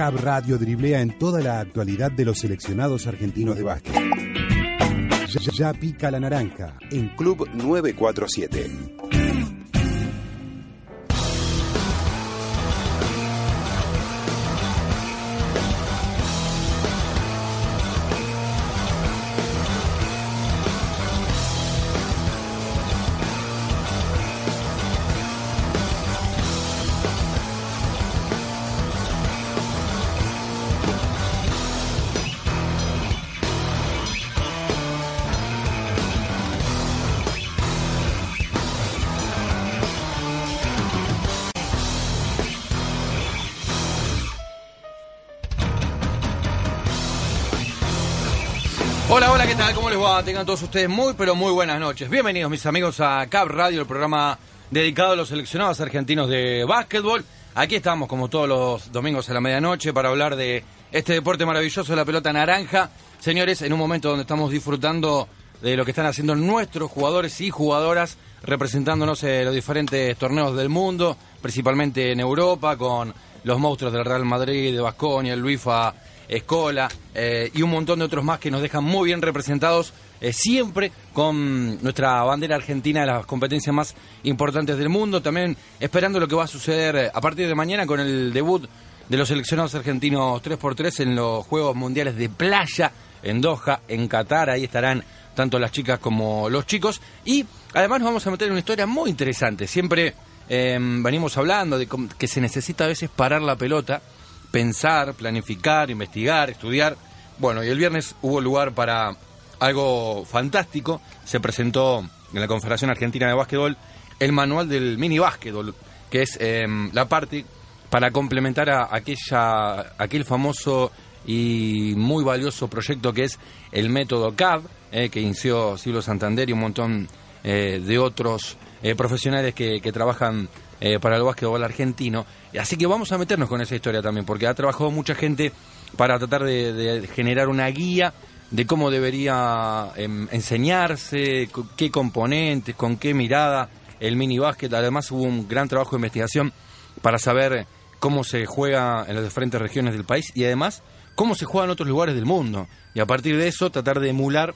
Cab Radio driblea en toda la actualidad de los seleccionados argentinos de básquet. Ya pica la naranja en Club 947. Tengan todos ustedes muy, pero muy buenas noches. Bienvenidos, mis amigos, a Cap Radio, el programa dedicado a los seleccionados argentinos de básquetbol. Aquí estamos, como todos los domingos a la medianoche, para hablar de este deporte maravilloso la pelota naranja. Señores, en un momento donde estamos disfrutando de lo que están haciendo nuestros jugadores y jugadoras, representándonos en los diferentes torneos del mundo, principalmente en Europa, con los monstruos del Real Madrid, de Basconia, el Luifa Escola eh, y un montón de otros más que nos dejan muy bien representados eh, siempre con nuestra bandera argentina de las competencias más importantes del mundo. También esperando lo que va a suceder eh, a partir de mañana con el debut de los seleccionados argentinos 3x3 en los Juegos Mundiales de Playa en Doha, en Qatar. Ahí estarán tanto las chicas como los chicos. Y además nos vamos a meter en una historia muy interesante. Siempre venimos hablando de que se necesita a veces parar la pelota pensar, planificar, investigar, estudiar. Bueno, y el viernes hubo lugar para algo fantástico. Se presentó en la Confederación Argentina de Básquetbol el manual del mini básquetbol, que es em, la parte para complementar a aquella, aquel famoso y muy valioso proyecto que es el método CAV, eh, que inició Silvio Santander y un montón eh, de otros eh, profesionales que, trabajan para el básquetbol argentino. Así que vamos a meternos con esa historia también, porque ha trabajado mucha gente para tratar de, generar una guía de cómo debería em, enseñarse, qué componentes, con qué mirada el mini básquet. Además hubo un gran trabajo de investigación para saber cómo se juega en las diferentes regiones del país y además cómo se juega en otros lugares del mundo. Y a partir de eso tratar de emular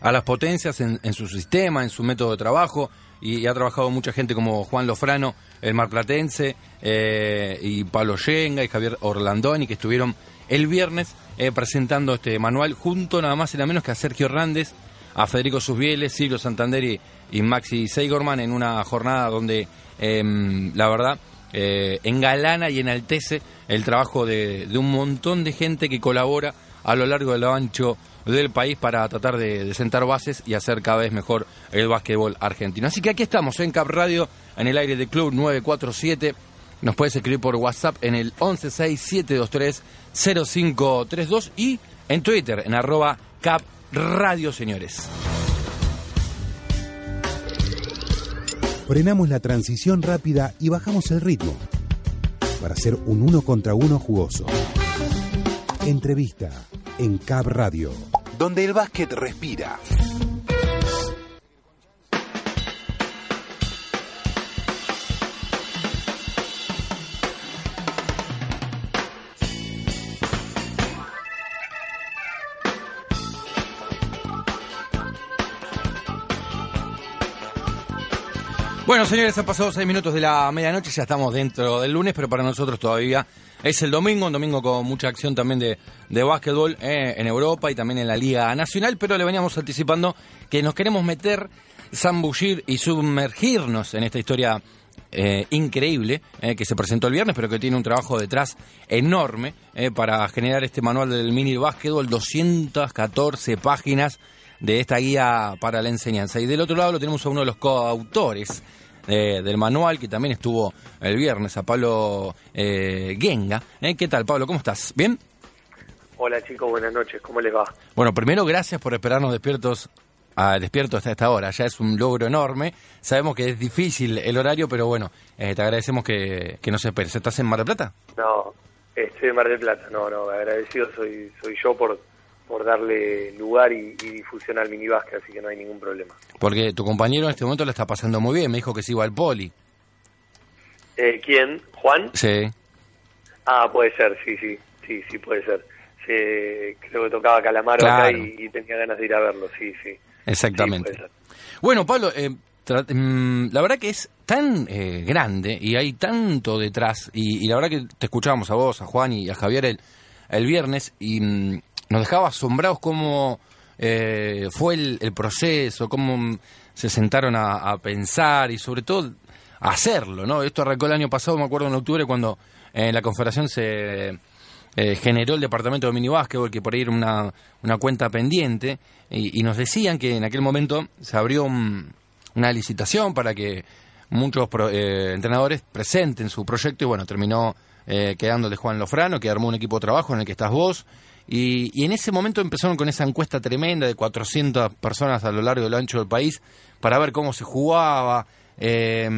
a las potencias en, en su sistema, en su método de trabajo, y, ha trabajado mucha gente como Juan Lofrano, el marplatense, eh, y Pablo Yenga y Javier Orlandoni, que estuvieron el viernes eh, presentando este manual junto nada más y nada menos que a Sergio Hernández, a Federico Susbieles, Silvio Santander y, Maxi Seigorman en una jornada donde em, la verdad eh, engalana y enaltece el trabajo de, de, un montón de gente que colabora a lo largo de lo ancho del país para tratar de, sentar bases y hacer cada vez mejor el básquetbol argentino. Así que aquí estamos en Cap Radio, en el aire de Club 947. Nos puedes escribir por WhatsApp en el 1167230532 y en Twitter en arroba Cap Radio, señores. Frenamos la transición rápida y bajamos el ritmo para hacer un uno contra uno jugoso. Entrevista en Cab Radio, donde el básquet respira. Bueno, señores, han pasado seis minutos de la medianoche, ya estamos dentro del lunes, pero para nosotros todavía es el domingo, un domingo con mucha acción también de, de básquetbol eh, en Europa y también en la Liga Nacional, pero le veníamos anticipando que nos queremos meter, zambullir y sumergirnos en esta historia eh, increíble eh, que se presentó el viernes, pero que tiene un trabajo detrás enorme para generar este manual del mini básquetbol, 214 páginas de esta guía para la enseñanza. Y del otro lado lo tenemos a uno de los coautores eh, del manual, que también estuvo el viernes, a Pablo eh, Genga. Eh, ¿Qué tal, Pablo? ¿Cómo estás? ¿Bien? Hola chicos, buenas noches, ¿cómo les va? Bueno, primero gracias por esperarnos despiertos a despierto hasta esta hora, ya es un logro enorme. Sabemos que es difícil el horario, pero bueno, te agradecemos que, que no se esperes. ¿Estás en Mar del Plata? No, estoy en Mar del Plata, no, no, agradecido soy, soy yo por, por darle lugar y, difusión al minibásquet, así que no hay ningún problema. Porque tu compañero en este momento le está pasando muy bien, me dijo que se iba al poli. Eh, ¿Quién? ¿Juan? Sí. Ah, puede ser, sí, sí, sí, sí, puede ser. creo que tocaba Calamaro acá y, tenía ganas de ir a verlo, sí, sí. Exactamente. bueno, Pablo, eh, mm, la verdad que es tan eh, grande y hay tanto detrás, y, la verdad que te escuchábamos a vos, a Juan y a Javier el, el viernes, y mm, nos dejaba asombrados cómo eh, fue el, proceso, cómo se sentaron a, pensar y sobre todo a hacerlo, ¿no? Esto arrancó el año pasado, me acuerdo en octubre, cuando en la Confederación se eh, generó el departamento de minibásquetbol, que por ahí era una, cuenta pendiente, y, nos decían que en aquel momento se abrió una licitación para que muchos eh, entrenadores presenten su proyecto y bueno, terminó eh, quedándole Juan Lofrano, que armó un equipo de trabajo en el que estás vos, y, en ese momento empezaron con esa encuesta tremenda de 400 personas a lo largo y lo ancho del país para ver cómo se jugaba, eh,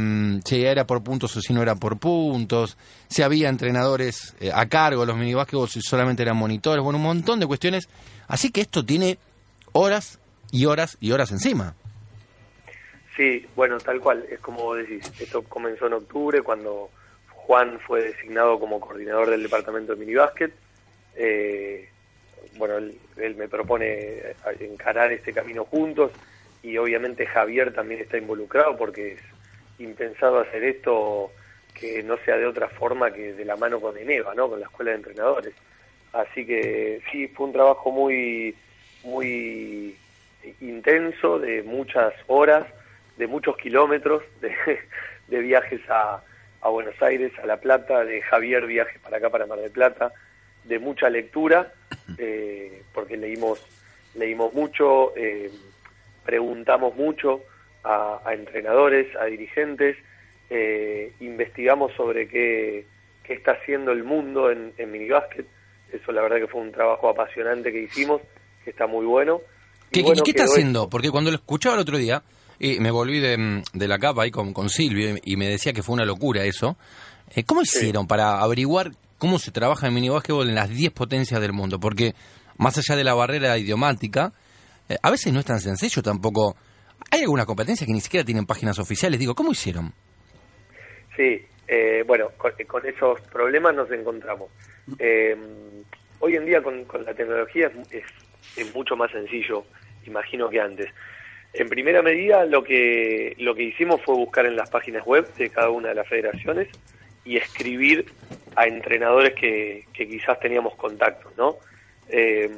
si era por puntos o si no era por puntos, si había entrenadores eh, a cargo, los o si solamente eran monitores, bueno, un montón de cuestiones. Así que esto tiene horas y horas y horas encima. Sí, bueno, tal cual, es como decís, esto comenzó en octubre cuando Juan fue designado como coordinador del departamento de minibásquet. Eh, bueno, él, me propone encarar este camino juntos y obviamente Javier también está involucrado porque es impensado hacer esto que no sea de otra forma que de la mano con Eneva, ¿no? Con la escuela de entrenadores. Así que sí, fue un trabajo muy, muy intenso, de muchas horas, de muchos kilómetros, de, de viajes a, a Buenos Aires, a La Plata, de Javier viajes para acá, para Mar del Plata, de mucha lectura, eh, porque leímos, leímos mucho, eh, preguntamos mucho a, entrenadores, a dirigentes, eh, investigamos sobre qué, qué, está haciendo el mundo en, en minibásquet. Eso la verdad que fue un trabajo apasionante que hicimos, que está muy bueno. ¿Qué, ¿qué está haciendo? Porque cuando lo escuchaba el otro día, y me volví de, de la capa ahí con, con Silvio y me decía que fue una locura eso. ¿Cómo hicieron para averiguar cómo se trabaja en minibásquetbol en las 10 potencias del mundo, porque más allá de la barrera idiomática, eh, a veces no es tan sencillo tampoco. Hay algunas competencias que ni siquiera tienen páginas oficiales. Digo, ¿cómo hicieron? Sí, eh, bueno, con, esos problemas nos encontramos. Eh, hoy en día con, la tecnología es, es, mucho más sencillo, imagino que antes. En primera medida, lo que, lo que hicimos fue buscar en las páginas web de cada una de las federaciones y escribir a entrenadores que, quizás teníamos contactos, ¿no? Eh,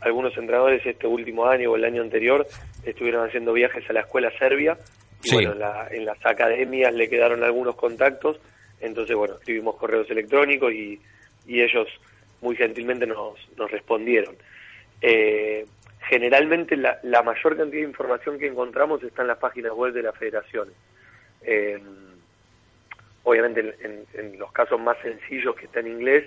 algunos entrenadores este último año o el año anterior estuvieron haciendo viajes a la escuela serbia y bueno, en, las academias le quedaron algunos contactos, entonces bueno, escribimos correos electrónicos y, ellos muy gentilmente nos, nos respondieron. Eh, generalmente la, la, mayor cantidad de información que encontramos está en las páginas web de las federaciones. Eh, obviamente en, los casos más sencillos que está en inglés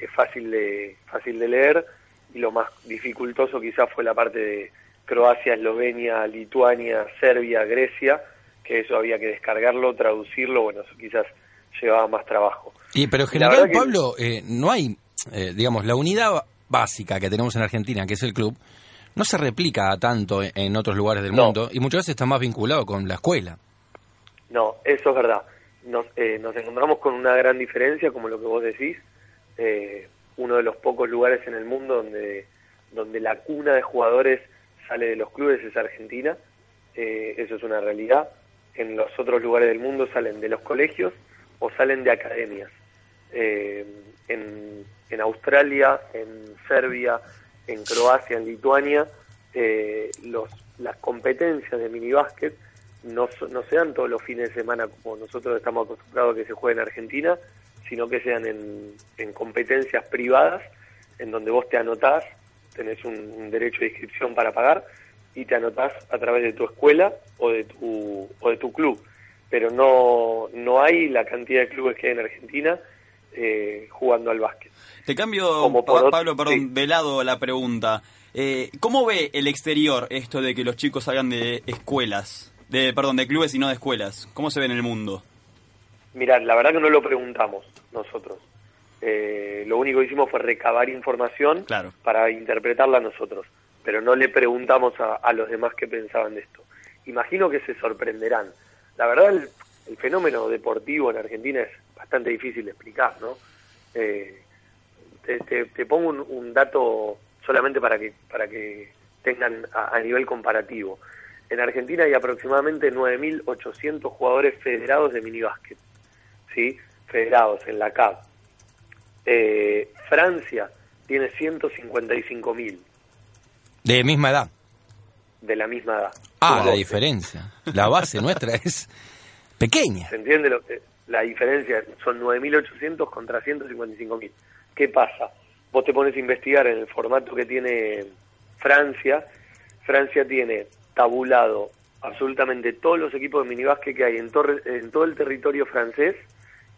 es fácil de fácil de leer y lo más dificultoso quizás fue la parte de Croacia, Eslovenia, Lituania, Serbia, Grecia, que eso había que descargarlo, traducirlo, bueno, eso quizás llevaba más trabajo. Y pero en general, Pablo, eh, no hay, eh, digamos, la unidad básica que tenemos en Argentina, que es el club, no se replica tanto en otros lugares del mundo y muchas veces está más vinculado con la escuela. No, eso es verdad nos, eh, nos encontramos con una gran diferencia, como lo que vos decís, eh, uno de los pocos lugares en el mundo donde, donde la cuna de jugadores sale de los clubes es Argentina, eh, eso es una realidad. En los otros lugares del mundo salen de los colegios o salen de academias. en, en Australia, en Serbia, en Croacia, en Lituania, los, las competencias de minibásquet no, no sean todos los fines de semana como nosotros estamos acostumbrados a que se juegue en Argentina, sino que sean en, en competencias privadas, en donde vos te anotás, tenés un, derecho de inscripción para pagar y te anotás a través de tu escuela o de tu, o de tu club. pero no, no hay la cantidad de clubes que hay en Argentina eh, jugando al básquet. Te cambio, Como otro- Pablo, perdón, sí. de lado la pregunta. Eh, ¿Cómo ve el exterior esto de que los chicos salgan de escuelas? De, perdón, de clubes y no de escuelas. ¿Cómo se ve en el mundo? Mirá, la verdad que no lo preguntamos nosotros. Eh, lo único que hicimos fue recabar información Claro. para interpretarla nosotros, pero no le preguntamos a, a los demás qué pensaban de esto. Imagino que se sorprenderán. La verdad, el, el fenómeno deportivo en Argentina es bastante difícil de explicar, ¿no? Eh, te, te- te pongo un, un dato solamente para que para que tengan a, a nivel comparativo. En Argentina hay aproximadamente 9.800 jugadores federados de minibásquet, ¿sí? Federados en la CAP. Eh, Francia tiene 155.000 De misma edad. de la misma edad. Ah, la 12. diferencia. La base nuestra es pequeña. ¿Se entiende lo que- la diferencia? Son 9.800 contra 155.000. ¿Qué pasa? Vos te pones a investigar en el formato que tiene Francia. Francia tiene tabulado absolutamente todos los equipos de minibásquet que hay en, torre- en todo el territorio francés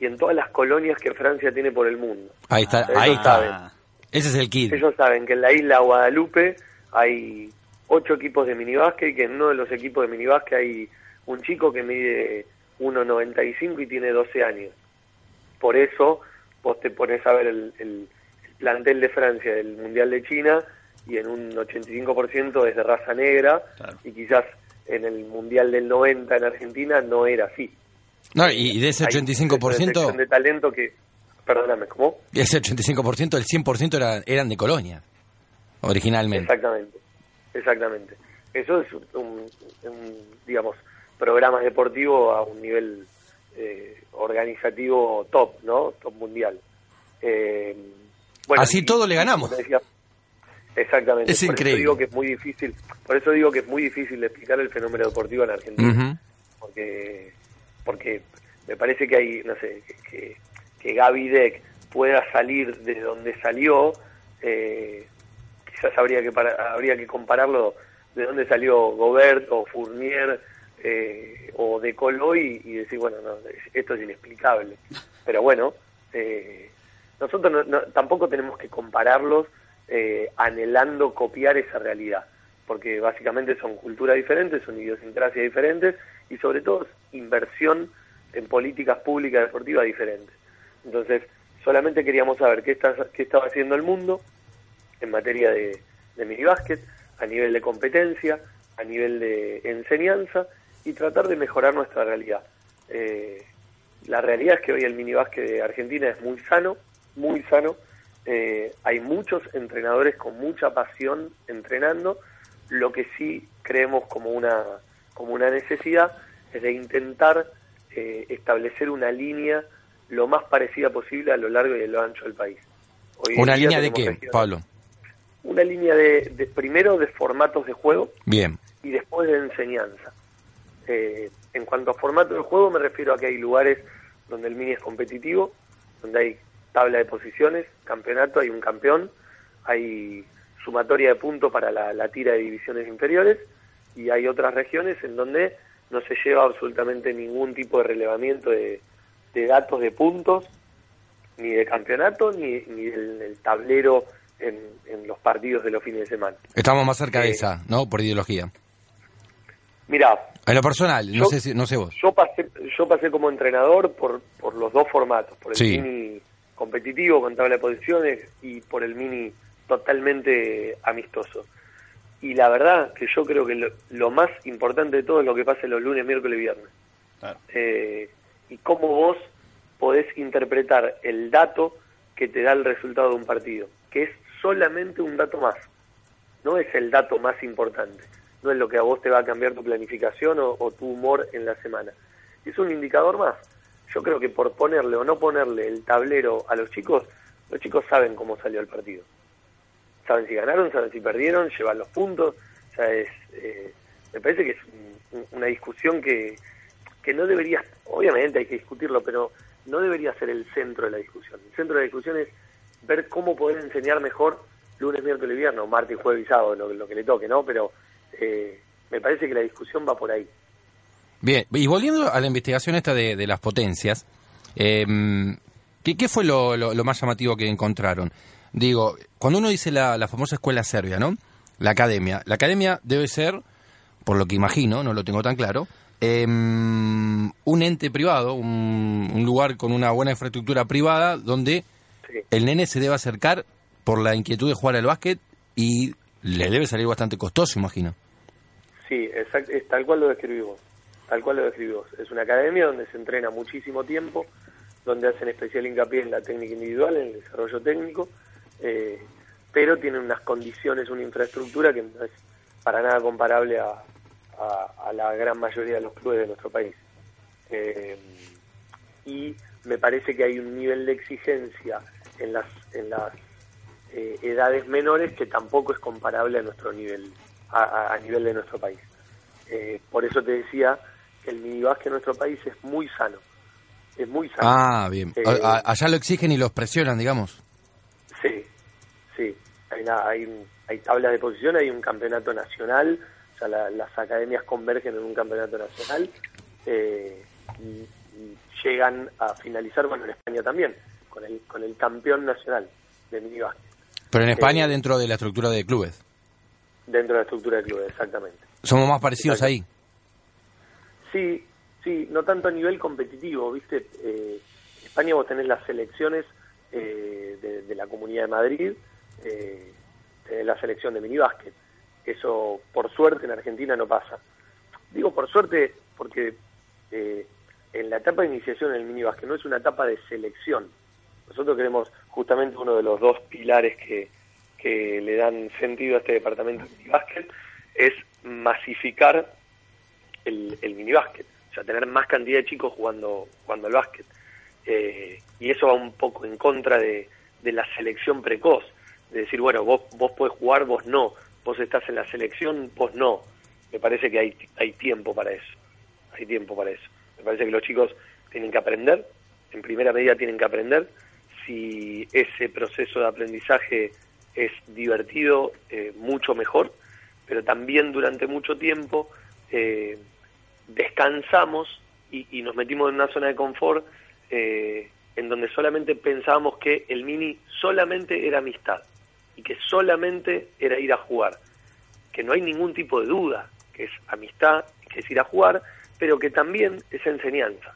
y en todas las colonias que Francia tiene por el mundo. Ahí está, ahí está. saben. Ese es el kit. Ellos saben que en la isla Guadalupe hay ocho equipos de minibásquet y que en uno de los equipos de minibásquet hay un chico que mide 1,95 y tiene 12 años. Por eso vos te pones a ver el, el- el plantel de Francia del Mundial de China y en un 85% es de raza negra Claro. y quizás en el Mundial del 90 en Argentina no era así. No, y de ese Hay una selección 85%, de talento que... Perdóname, ¿cómo? ese 85%, el 100% era- eran de Colonia, originalmente. Exactamente, exactamente. Eso es un, un, digamos, programa deportivo a un nivel eh, organizativo top, ¿no? Top mundial. Eh, Así y- todo le ganamos. decía, exactamente. Es por increíble. Eso digo que es muy difícil. Por eso digo que es muy difícil explicar el fenómeno deportivo en Argentina porque porque me parece que hay no sé que, que, que Gaby Deck pueda salir de donde salió eh, quizás habría que para- habría que compararlo de dónde salió Gobert o Fournier eh, o De Colo y, y decir bueno no, esto es inexplicable pero bueno eh, nosotros no- no- tampoco tenemos que compararlos eh, anhelando copiar esa realidad porque básicamente son culturas diferentes, son idiosincrasias diferentes y sobre todo inversión en políticas públicas deportivas diferentes. Entonces, solamente queríamos saber qué, está, qué estaba haciendo el mundo en materia de, de minibásquet, a nivel de competencia, a nivel de enseñanza y tratar de mejorar nuestra realidad. Eh, la realidad es que hoy el minibásquet de Argentina es muy sano, muy sano. Eh, hay muchos entrenadores con mucha pasión entrenando. Lo que sí creemos como una, como una necesidad es de intentar eh, establecer una línea lo más parecida posible a lo largo y a lo ancho del país. Hoy ¿Una línea de qué, regiones- Pablo? Una línea de, de- primero de formatos de juego Bien. y después de enseñanza. Eh, en cuanto a formato de juego, me refiero a que hay lugares donde el mini es competitivo, donde hay tabla de posiciones, campeonato, hay un campeón, hay sumatoria de puntos para la, la tira de divisiones inferiores y hay otras regiones en donde no se lleva absolutamente ningún tipo de relevamiento de, de datos de puntos, ni de campeonato, ni, ni del, del tablero en, en los partidos de los fines de semana. Estamos más cerca de Eh, esa, ¿no? Por ideología. Mira, En lo personal, no sé si, no sé vos. Yo pasé, yo pasé como entrenador por, por los dos formatos, por el Sí. mini competitivo con tabla de posiciones y por el mini totalmente amistoso. Y la verdad que yo creo que lo, lo más importante de todo es lo que pasa los lunes, miércoles y viernes. Claro. Eh, y cómo vos podés interpretar el dato que te da el resultado de un partido, que es solamente un dato más, no es el dato más importante, no es lo que a vos te va a cambiar tu planificación o, o tu humor en la semana, es un indicador más. Yo creo que por ponerle o no ponerle el tablero a los chicos, los chicos saben cómo salió el partido. Saben si ganaron, saben si perdieron, llevan los puntos. O sea, es, eh, me parece que es un- un- una discusión que, que no debería, obviamente hay que discutirlo, pero no debería ser el centro de la discusión. El centro de la discusión es ver cómo poder enseñar mejor lunes, miércoles viernes, martes, jueves y sábado, lo, lo que le toque, ¿no? Pero eh, me parece que la discusión va por ahí. Bien, y volviendo a la investigación esta de, de las potencias, eh, ¿qué, qué fue lo, lo- lo más llamativo que encontraron? Digo, cuando uno dice la, la famosa escuela serbia, ¿no? La academia. La academia debe ser, por lo que imagino, no lo tengo tan claro, eh, un ente privado, un, un lugar con una buena infraestructura privada donde Sí. el nene se debe acercar por la inquietud de jugar al básquet y le debe salir bastante costoso, imagino. Sí, exact- es tal cual lo describimos. Tal cual lo describimos. Es una academia donde se entrena muchísimo tiempo, donde hacen especial hincapié en la técnica individual, en el desarrollo técnico, eh, pero tienen unas condiciones, una infraestructura que no es para nada comparable a, la gran mayoría de los clubes de nuestro país. Eh, y me parece que hay un nivel de exigencia en las, en las eh, edades menores que tampoco es comparable a nuestro nivel, a, a- nivel de nuestro país. Eh, por eso te decía el minibásquet en nuestro país es muy sano, es muy sano. Ah, bien. Eh, allá lo exigen y los presionan, digamos. Sí, sí. Hay, una- hay, un- hay tablas de posición, hay un campeonato nacional, o sea, la- las academias convergen en un campeonato nacional eh, y, y llegan a finalizar, bueno, en España también, con el, con el campeón nacional de minibásquet, Pero en España Eh, dentro de la estructura de clubes. dentro de la estructura del club, exactamente. Somos más parecidos ahí. Sí, sí, no tanto a nivel competitivo, ¿viste? Eh, España vos tenés las selecciones eh, de, la Comunidad de Madrid, eh, tenés la selección de minibásquet. Eso, por suerte, en Argentina no pasa. Digo por suerte porque eh, en la etapa de iniciación en el minibásquet no es una etapa de selección. Nosotros queremos justamente uno de los dos pilares que, que le dan sentido a este departamento de minibásquet es masificar el, el minibásquet, o sea, tener más cantidad de chicos jugando, jugando al básquet. Eh, y eso va un poco en contra de, de la selección precoz, de decir, bueno, vos, vos podés jugar, vos no, vos estás en la selección, vos no. Me parece que hay, hay tiempo para eso, hay tiempo para eso. Me parece que los chicos tienen que aprender, en primera medida tienen que aprender, si ese proceso de aprendizaje es divertido, eh, mucho mejor, pero también durante mucho tiempo eh, descansamos y, y nos metimos en una zona de confort eh, en donde solamente pensábamos que el mini solamente era amistad y que solamente era ir a jugar, que no hay ningún tipo de duda, que es amistad, que es ir a jugar, pero que también es enseñanza.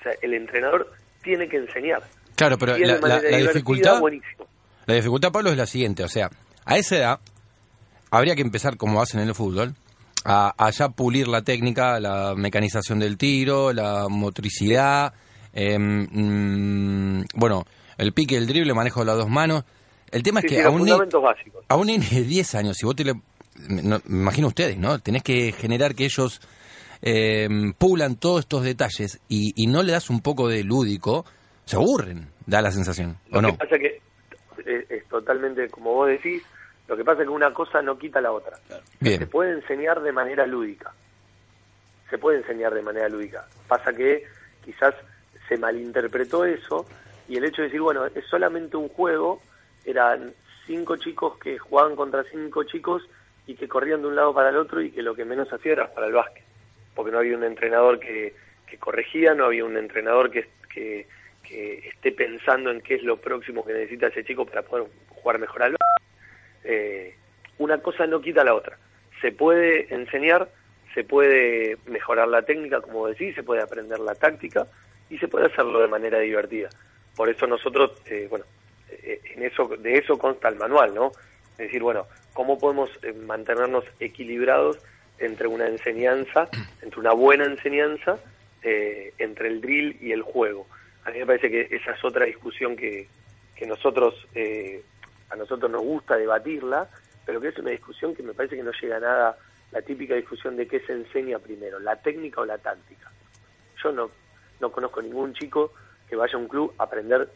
O sea, el entrenador tiene que enseñar. Claro, pero la, dificultad, buenísimo. la dificultad, Pablo, es la siguiente. O sea, a esa edad habría que empezar, como hacen en el fútbol, a, a ya pulir la técnica, la mecanización del tiro, la motricidad, em, mm, bueno, el pique, el drible, manejo de las dos manos. El tema Sí, es que sí, a un, a un nene de 10 años, si vos te le... no, me imagino ustedes, ¿no? Tenés que generar que ellos eh, pulan todos estos detalles y, y no le das un poco de lúdico, se aburren, da la sensación, ¿o Lo no? que pasa que es, es totalmente como vos decís, lo que pasa es que una cosa no quita la otra. Bien. Se puede enseñar de manera lúdica. Se puede enseñar de manera lúdica. Pasa que quizás se malinterpretó eso y el hecho de decir, bueno, es solamente un juego, eran cinco chicos que jugaban contra cinco chicos y que corrían de un lado para el otro y que lo que menos hacía era para el básquet. Porque no había un entrenador que, que corregía, no había un entrenador que, que, que esté pensando en qué es lo próximo que necesita ese chico para poder jugar mejor al básquet. Eh, una cosa no quita la otra. Se puede enseñar, se puede mejorar la técnica, como decís, se puede aprender la táctica y se puede hacerlo de manera divertida. Por eso nosotros, eh, bueno, eh, en eso, de eso consta el manual, ¿no? Es decir, bueno, ¿cómo podemos eh, mantenernos equilibrados entre una enseñanza, entre una buena enseñanza, eh, entre el drill y el juego? A mí me parece que esa es otra discusión que, que nosotros, eh, a nosotros nos gusta debatirla, pero que es una discusión que me parece que no llega a nada, la típica discusión de qué se enseña primero, la técnica o la táctica. Yo no, no conozco ningún chico que vaya a un club a aprender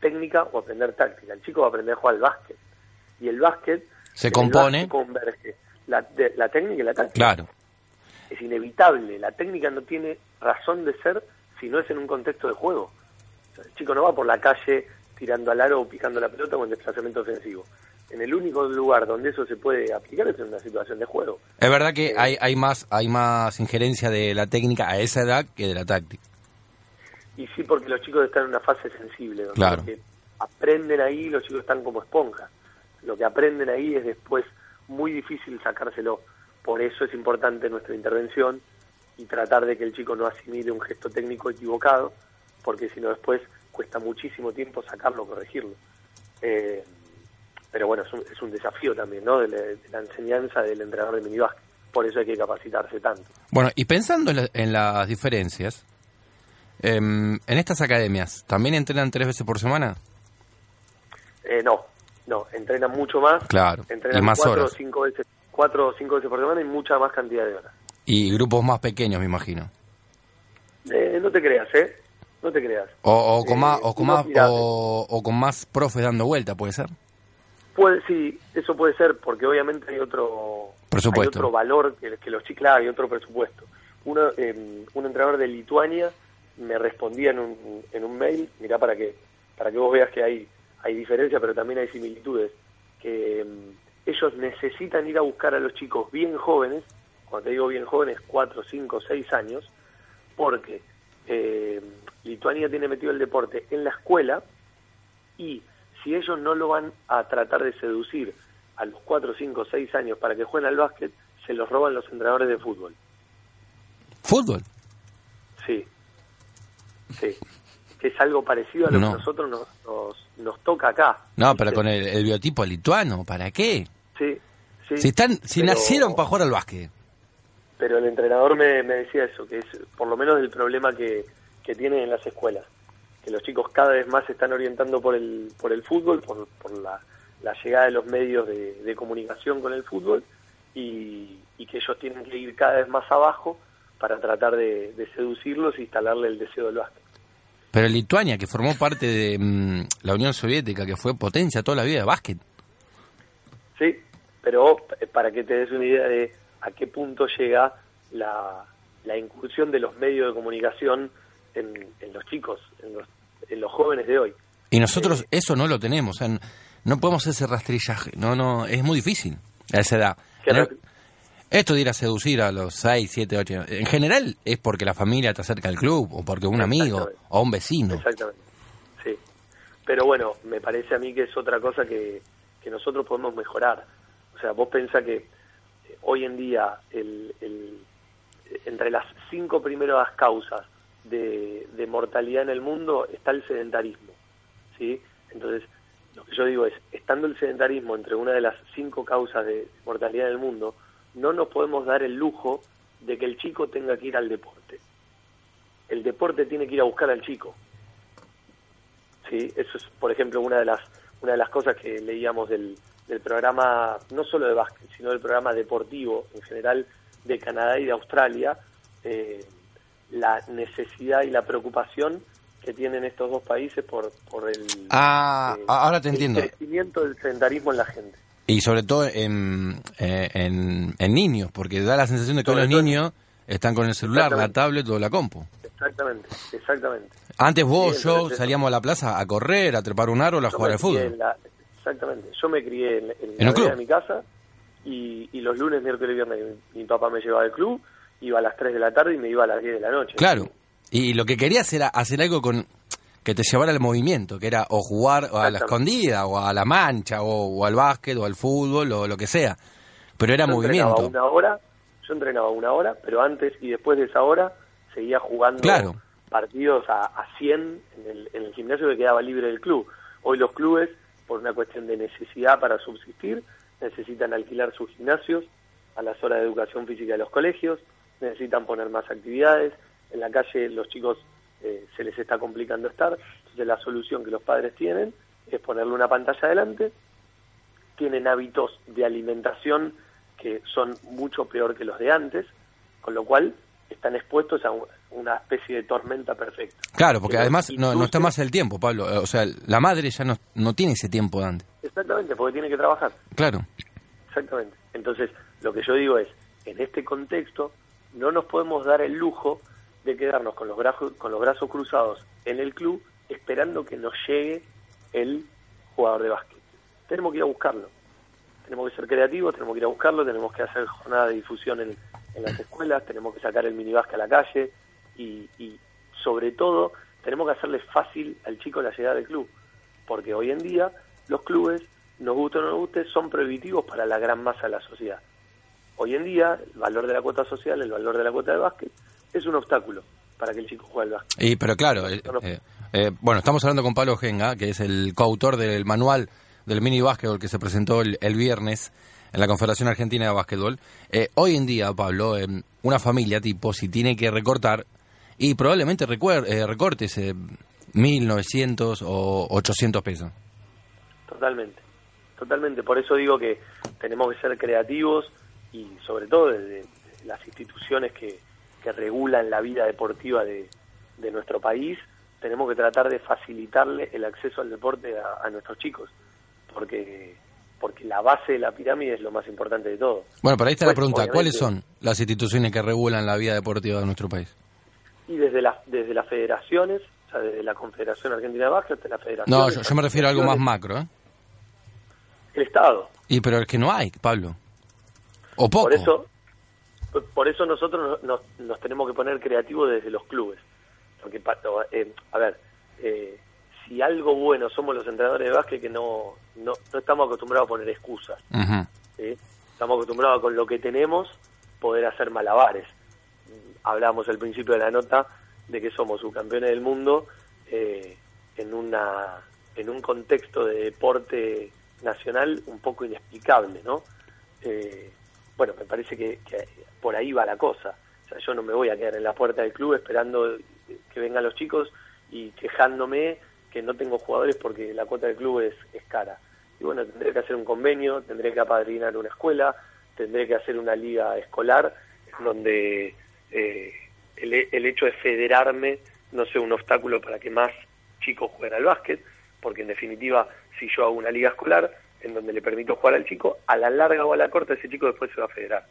técnica o aprender táctica. El chico va a aprender a jugar al básquet. Y el básquet Se compone. básquet converge la, de- la técnica y la táctica. Claro. Es inevitable. La técnica no tiene razón de ser si no es en un contexto de juego. O sea, el chico no va por la calle tirando al aro o picando la pelota o en desplazamiento ofensivo. en el único lugar donde eso se puede aplicar es en una situación de juego. Es verdad que Eh, hay, hay más hay más injerencia de la técnica a esa edad que de la táctica. Y sí, porque los chicos están en una fase sensible, donde Claro. que aprenden ahí, los chicos están como esponjas. Lo que aprenden ahí es después muy difícil sacárselo. Por eso es importante nuestra intervención y tratar de que el chico no asimile un gesto técnico equivocado, porque si no después cuesta muchísimo tiempo sacarlo, corregirlo. Eh, pero bueno, es un, es un desafío también, ¿no? De la, de la enseñanza del entrenador de minibásquet. Por eso hay que capacitarse tanto. Bueno, y pensando en, la- en las diferencias, em, en estas academias, ¿también entrenan tres veces por semana? Eh, no, no, entrenan mucho más. Claro, entrenan y más cuatro horas. o cinco veces, cuatro o cinco veces por semana y mucha más cantidad de horas. Y grupos más pequeños, me imagino. Eh, no te creas, ¿eh? No te creas. O, o con Eh, más, o con más, o, o con más profes dando vuelta, puede ser. Puede, sí, eso puede ser porque obviamente hay otro, Presupuesto. hay otro valor que, que los chicos, claro, hay otro presupuesto. Uno, eh, un entrenador de Lituania me respondía en un, en un mail, mirá para que, para que vos veas que hay, hay diferencias, pero también hay similitudes, que mm, ellos necesitan ir a buscar a los chicos bien jóvenes, cuando te digo bien jóvenes, 4, 5, 6 años, porque eh, Lituania tiene metido el deporte en la escuela y si ellos no lo van a tratar de seducir a los 4, 5, 6 años para que jueguen al básquet, se los roban los entrenadores de fútbol. Fútbol. Sí. Sí. Que es algo parecido a lo No. que nosotros nos, nos, nos toca acá. No, pero con el, el biotipo lituano, ¿para qué? Sí, sí. Si están, si Pero- nacieron para jugar al básquet. Pero el entrenador me, me decía eso, que es por lo menos el problema que, que tienen en las escuelas. Que los chicos cada vez más se están orientando por el, por el fútbol, por, por la, la llegada de los medios de, de comunicación con el fútbol y, y que ellos tienen que ir cada vez más abajo para tratar de, de seducirlos e instalarle el deseo del básquet. Pero Lituania, que formó parte de mm, la Unión Soviética, que fue potencia toda la vida de básquet. Sí, pero para que te des una idea de a qué punto llega la, la incursión de los medios de comunicación en, en los chicos, en los, en los jóvenes de hoy. Y nosotros eso no lo tenemos, o sea, n- no podemos hacer ese rastrillaje, no, no, es muy difícil a esa edad. ¿Qué Tener- ra- Esto de ir a seducir a los 6, 7, 8, en general es porque la familia te acerca al club, o porque un amigo, o un vecino. Exactamente, sí. Pero bueno, me parece a mí que es otra cosa que, que nosotros podemos mejorar. O sea, vos pensás que eh, hoy en día el, el- entre las cinco primeras causas de, mortalidad en el mundo está el sedentarismo, ¿sí? Entonces, lo que yo digo es, estando el sedentarismo entre una de las cinco causas de mortalidad en el mundo, no nos podemos dar el lujo de que el chico tenga que ir al deporte. El deporte tiene que ir a buscar al chico. Sí, eso es, por ejemplo, una de las una de las cosas que leíamos del, del programa, no solo de básquet, sino del programa deportivo en general de Canadá y de Australia, eh, la necesidad y la preocupación que tienen estos dos países por, por el, Ah, eh, ahora te el entiendo. crecimiento del sedentarismo en la gente. Y sobre todo en, eh, en, en niños, porque da la sensación de que Sobre los todo niños están con el celular, la tablet o la compu. Exactamente, exactamente. Antes vos, Sí, yo salíamos a la plaza a correr, a trepar un árbol, a jugar al fútbol. la- exactamente. Yo me crié en, en ¿En la un club? de mi casa y, y los lunes, miércoles y viernes mi, mi papá me llevaba al club, iba a las 3 de la tarde y me iba a las 10 de la noche. Claro. Y lo que querías era hacer algo con que te llevara al movimiento, que era o jugar a la escondida, o a la mancha, o, o al básquet, o al fútbol, o lo que sea. Pero era yo entrenaba movimiento. una hora, yo entrenaba una hora, pero antes y después de esa hora seguía jugando Claro. partidos a, a 100 en el, en el gimnasio que quedaba libre del club. Hoy los clubes, por una cuestión de necesidad para subsistir, necesitan alquilar sus gimnasios a las horas de educación física de los colegios, necesitan poner más actividades, en la calle los chicos eh, se les está complicando estar, entonces la solución que los padres tienen es ponerle una pantalla adelante, tienen hábitos de alimentación que son mucho peor que los de antes, con lo cual están expuestos a un- una especie de tormenta perfecta. Claro, porque Que además no, no está más el tiempo, Pablo. O sea, la madre ya no, no tiene ese tiempo de antes. Exactamente, porque tiene que trabajar. Claro. Exactamente. Entonces, lo que yo digo es, en este contexto, no nos podemos dar el lujo de quedarnos con los brazos, con los brazos cruzados en el club esperando que nos llegue el jugador de básquet. Tenemos que ir a buscarlo. tenemos que ser creativos, tenemos que ir a buscarlo, tenemos que hacer jornada de difusión en, las escuelas, tenemos que sacar el minibasque a la calle y, y sobre todo tenemos que hacerle fácil al chico la llegada del club, porque hoy en día los clubes, nos guste o no nos guste, son prohibitivos para la gran masa de la sociedad. Hoy en día el valor de la cuota social, el valor de la cuota de básquet, es un obstáculo para que el chico juegue al básquet. Y, pero claro, eh, eh, eh, bueno, estamos hablando con Pablo Genga, que es el coautor del manual del mini básquetbol que se presentó el, el viernes en la Confederación Argentina de Básquetbol. Eh, hoy en día, Pablo, eh, una familia tipo, si tiene que recortar, y probablemente recuer- recortes eh, 1.900 o 800 pesos. Totalmente, totalmente. Por eso digo que tenemos que ser creativos y sobre todo desde las instituciones que, que regulan la vida deportiva de, de nuestro país, tenemos que tratar de facilitarle el acceso al deporte a, a nuestros chicos, porque porque la base de la pirámide es lo más importante de todo. Bueno, pero ahí está la Pues, pregunta, ¿cuáles son las instituciones que regulan la vida deportiva de nuestro país? Y desde las desde las federaciones, o sea, desde la Confederación Argentina de Básquet, hasta la Federación... No, yo, yo me refiero a algo más macro, ¿eh? El Estado. Y pero es que no hay, Pablo. O poco. Por eso, por- eso nosotros nos, nos tenemos que poner creativos desde los clubes. Porque, eh, a ver, eh, si algo bueno somos los entrenadores de básquet, que no, no, no estamos acostumbrados a poner excusas. Estamos acostumbrados a con lo que tenemos poder hacer malabares. Hablábamos al principio de la nota de que somos subcampeones del mundo eh, en una en un contexto de deporte nacional un poco inexplicable, ¿no? Eh, bueno, me parece que, por ahí va la cosa. O sea, yo no me voy a quedar en la puerta del club esperando que vengan los chicos y quejándome que no tengo jugadores porque la cuota del club es, es cara. Y bueno, tendré que hacer un convenio, tendré que apadrinar una escuela, tendré que hacer una liga escolar donde eh, el, el hecho de federarme no sea un obstáculo para que más chicos jueguen al básquet, porque en definitiva, si yo hago una liga escolar en donde le permito jugar al chico, a la larga o a la corta ese chico después se va a federar.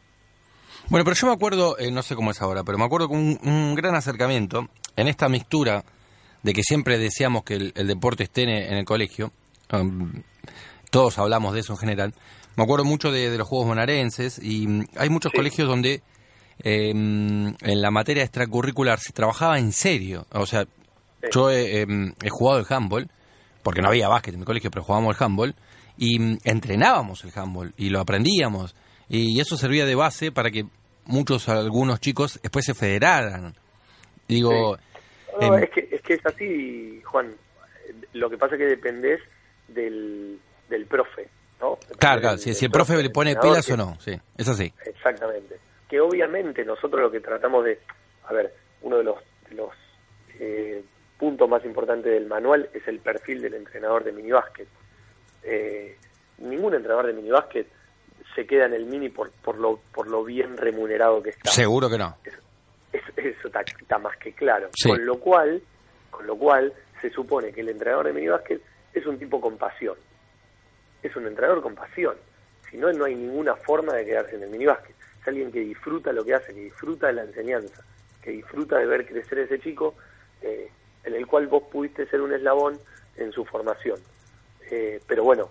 Bueno, pero yo me acuerdo, eh, no sé cómo es ahora, pero me acuerdo con un, un gran acercamiento en esta mixtura de que siempre deseamos que el, el deporte esté en, en el colegio. um, todos hablamos de eso en general. Me acuerdo mucho de, de los Juegos Bonaerenses y mm, hay muchos Sí. colegios donde eh, mm, en la materia extracurricular se trabajaba en serio. O sea, Sí. yo he, em, he jugado el handball, porque no había básquet en mi colegio, pero jugábamos el handball, y mm, entrenábamos el handball, y lo aprendíamos, y eso servía de base para que muchos, algunos chicos, después se federaran. Digo, No, em, es, que, es que es así, Juan. Lo que pasa es que dependés del, del profe, ¿no? Dependés claro, claro, del- si, del si el profe le pone pilas que- o no, sí, es así. Exactamente. Que obviamente nosotros lo que tratamos de, a ver, uno de los, de los eh, puntos más importantes del manual es el perfil del entrenador de minibásquet. Eh, ningún entrenador de minibásquet se queda en el mini por, por, lo, por lo bien remunerado que está. Seguro que no. Eso, eso está, está más que claro. Sí. Con lo cual, con lo cual se supone que el entrenador de minibásquet es un tipo con pasión. Es un entrenador con pasión. Si no, no hay ninguna forma de quedarse en el minibásquet. Es alguien que disfruta lo que hace, que disfruta de la enseñanza, que disfruta de ver crecer a ese chico, eh, en el cual vos pudiste ser un eslabón en su formación. Eh, pero bueno,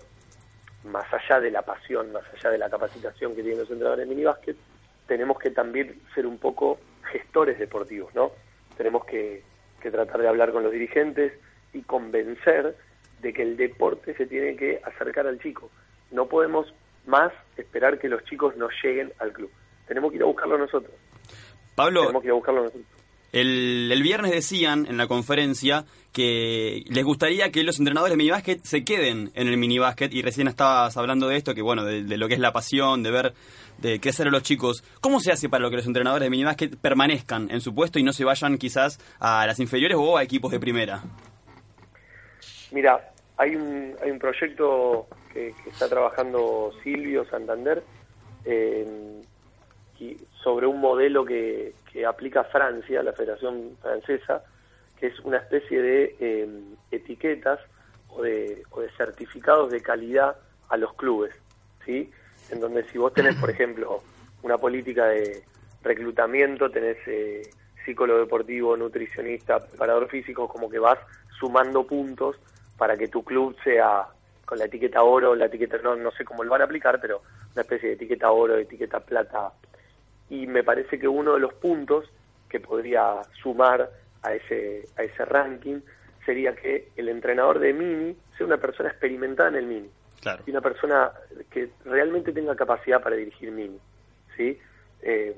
más allá de la pasión, más allá de la capacitación que tienen los entrenadores de minibásquet, tenemos que también ser un poco gestores deportivos, ¿no? Tenemos que, que tratar de hablar con los dirigentes y convencer de que el deporte se tiene que acercar al chico. No podemos más esperar que los chicos nos lleguen al club. Tenemos que ir a buscarlo nosotros. Pablo, Tenemos que ir a buscarlo nosotros. el, el viernes decían en la conferencia que les gustaría que los entrenadores de minibásquet se queden en el minibásquet y recién estabas hablando de esto, que bueno, de, lo que es la pasión, de ver, de crecer a los chicos. ¿Cómo se hace para que los entrenadores de minibásquet permanezcan en su puesto y no se vayan quizás a las inferiores o a equipos de primera? Mira, hay un, hay un proyecto que, está trabajando Silvio Santander sobre un modelo que, que aplica Francia, la Federación Francesa, que es una especie de eh, etiquetas o de, o de certificados de calidad a los clubes, ¿sí? En donde si vos tenés, por ejemplo, una política de reclutamiento, tenés eh, psicólogo deportivo, nutricionista, preparador físico, como que vas sumando puntos para que tu club sea con la etiqueta oro, la etiqueta, no, no sé cómo lo van a aplicar, pero una especie de etiqueta oro, etiqueta plata. Y me parece que uno de los puntos que podría sumar a ese, a ese ranking sería que el entrenador de mini sea una persona experimentada en el mini. Claro. Y una persona que realmente tenga capacidad para dirigir mini. ¿sí? Eh,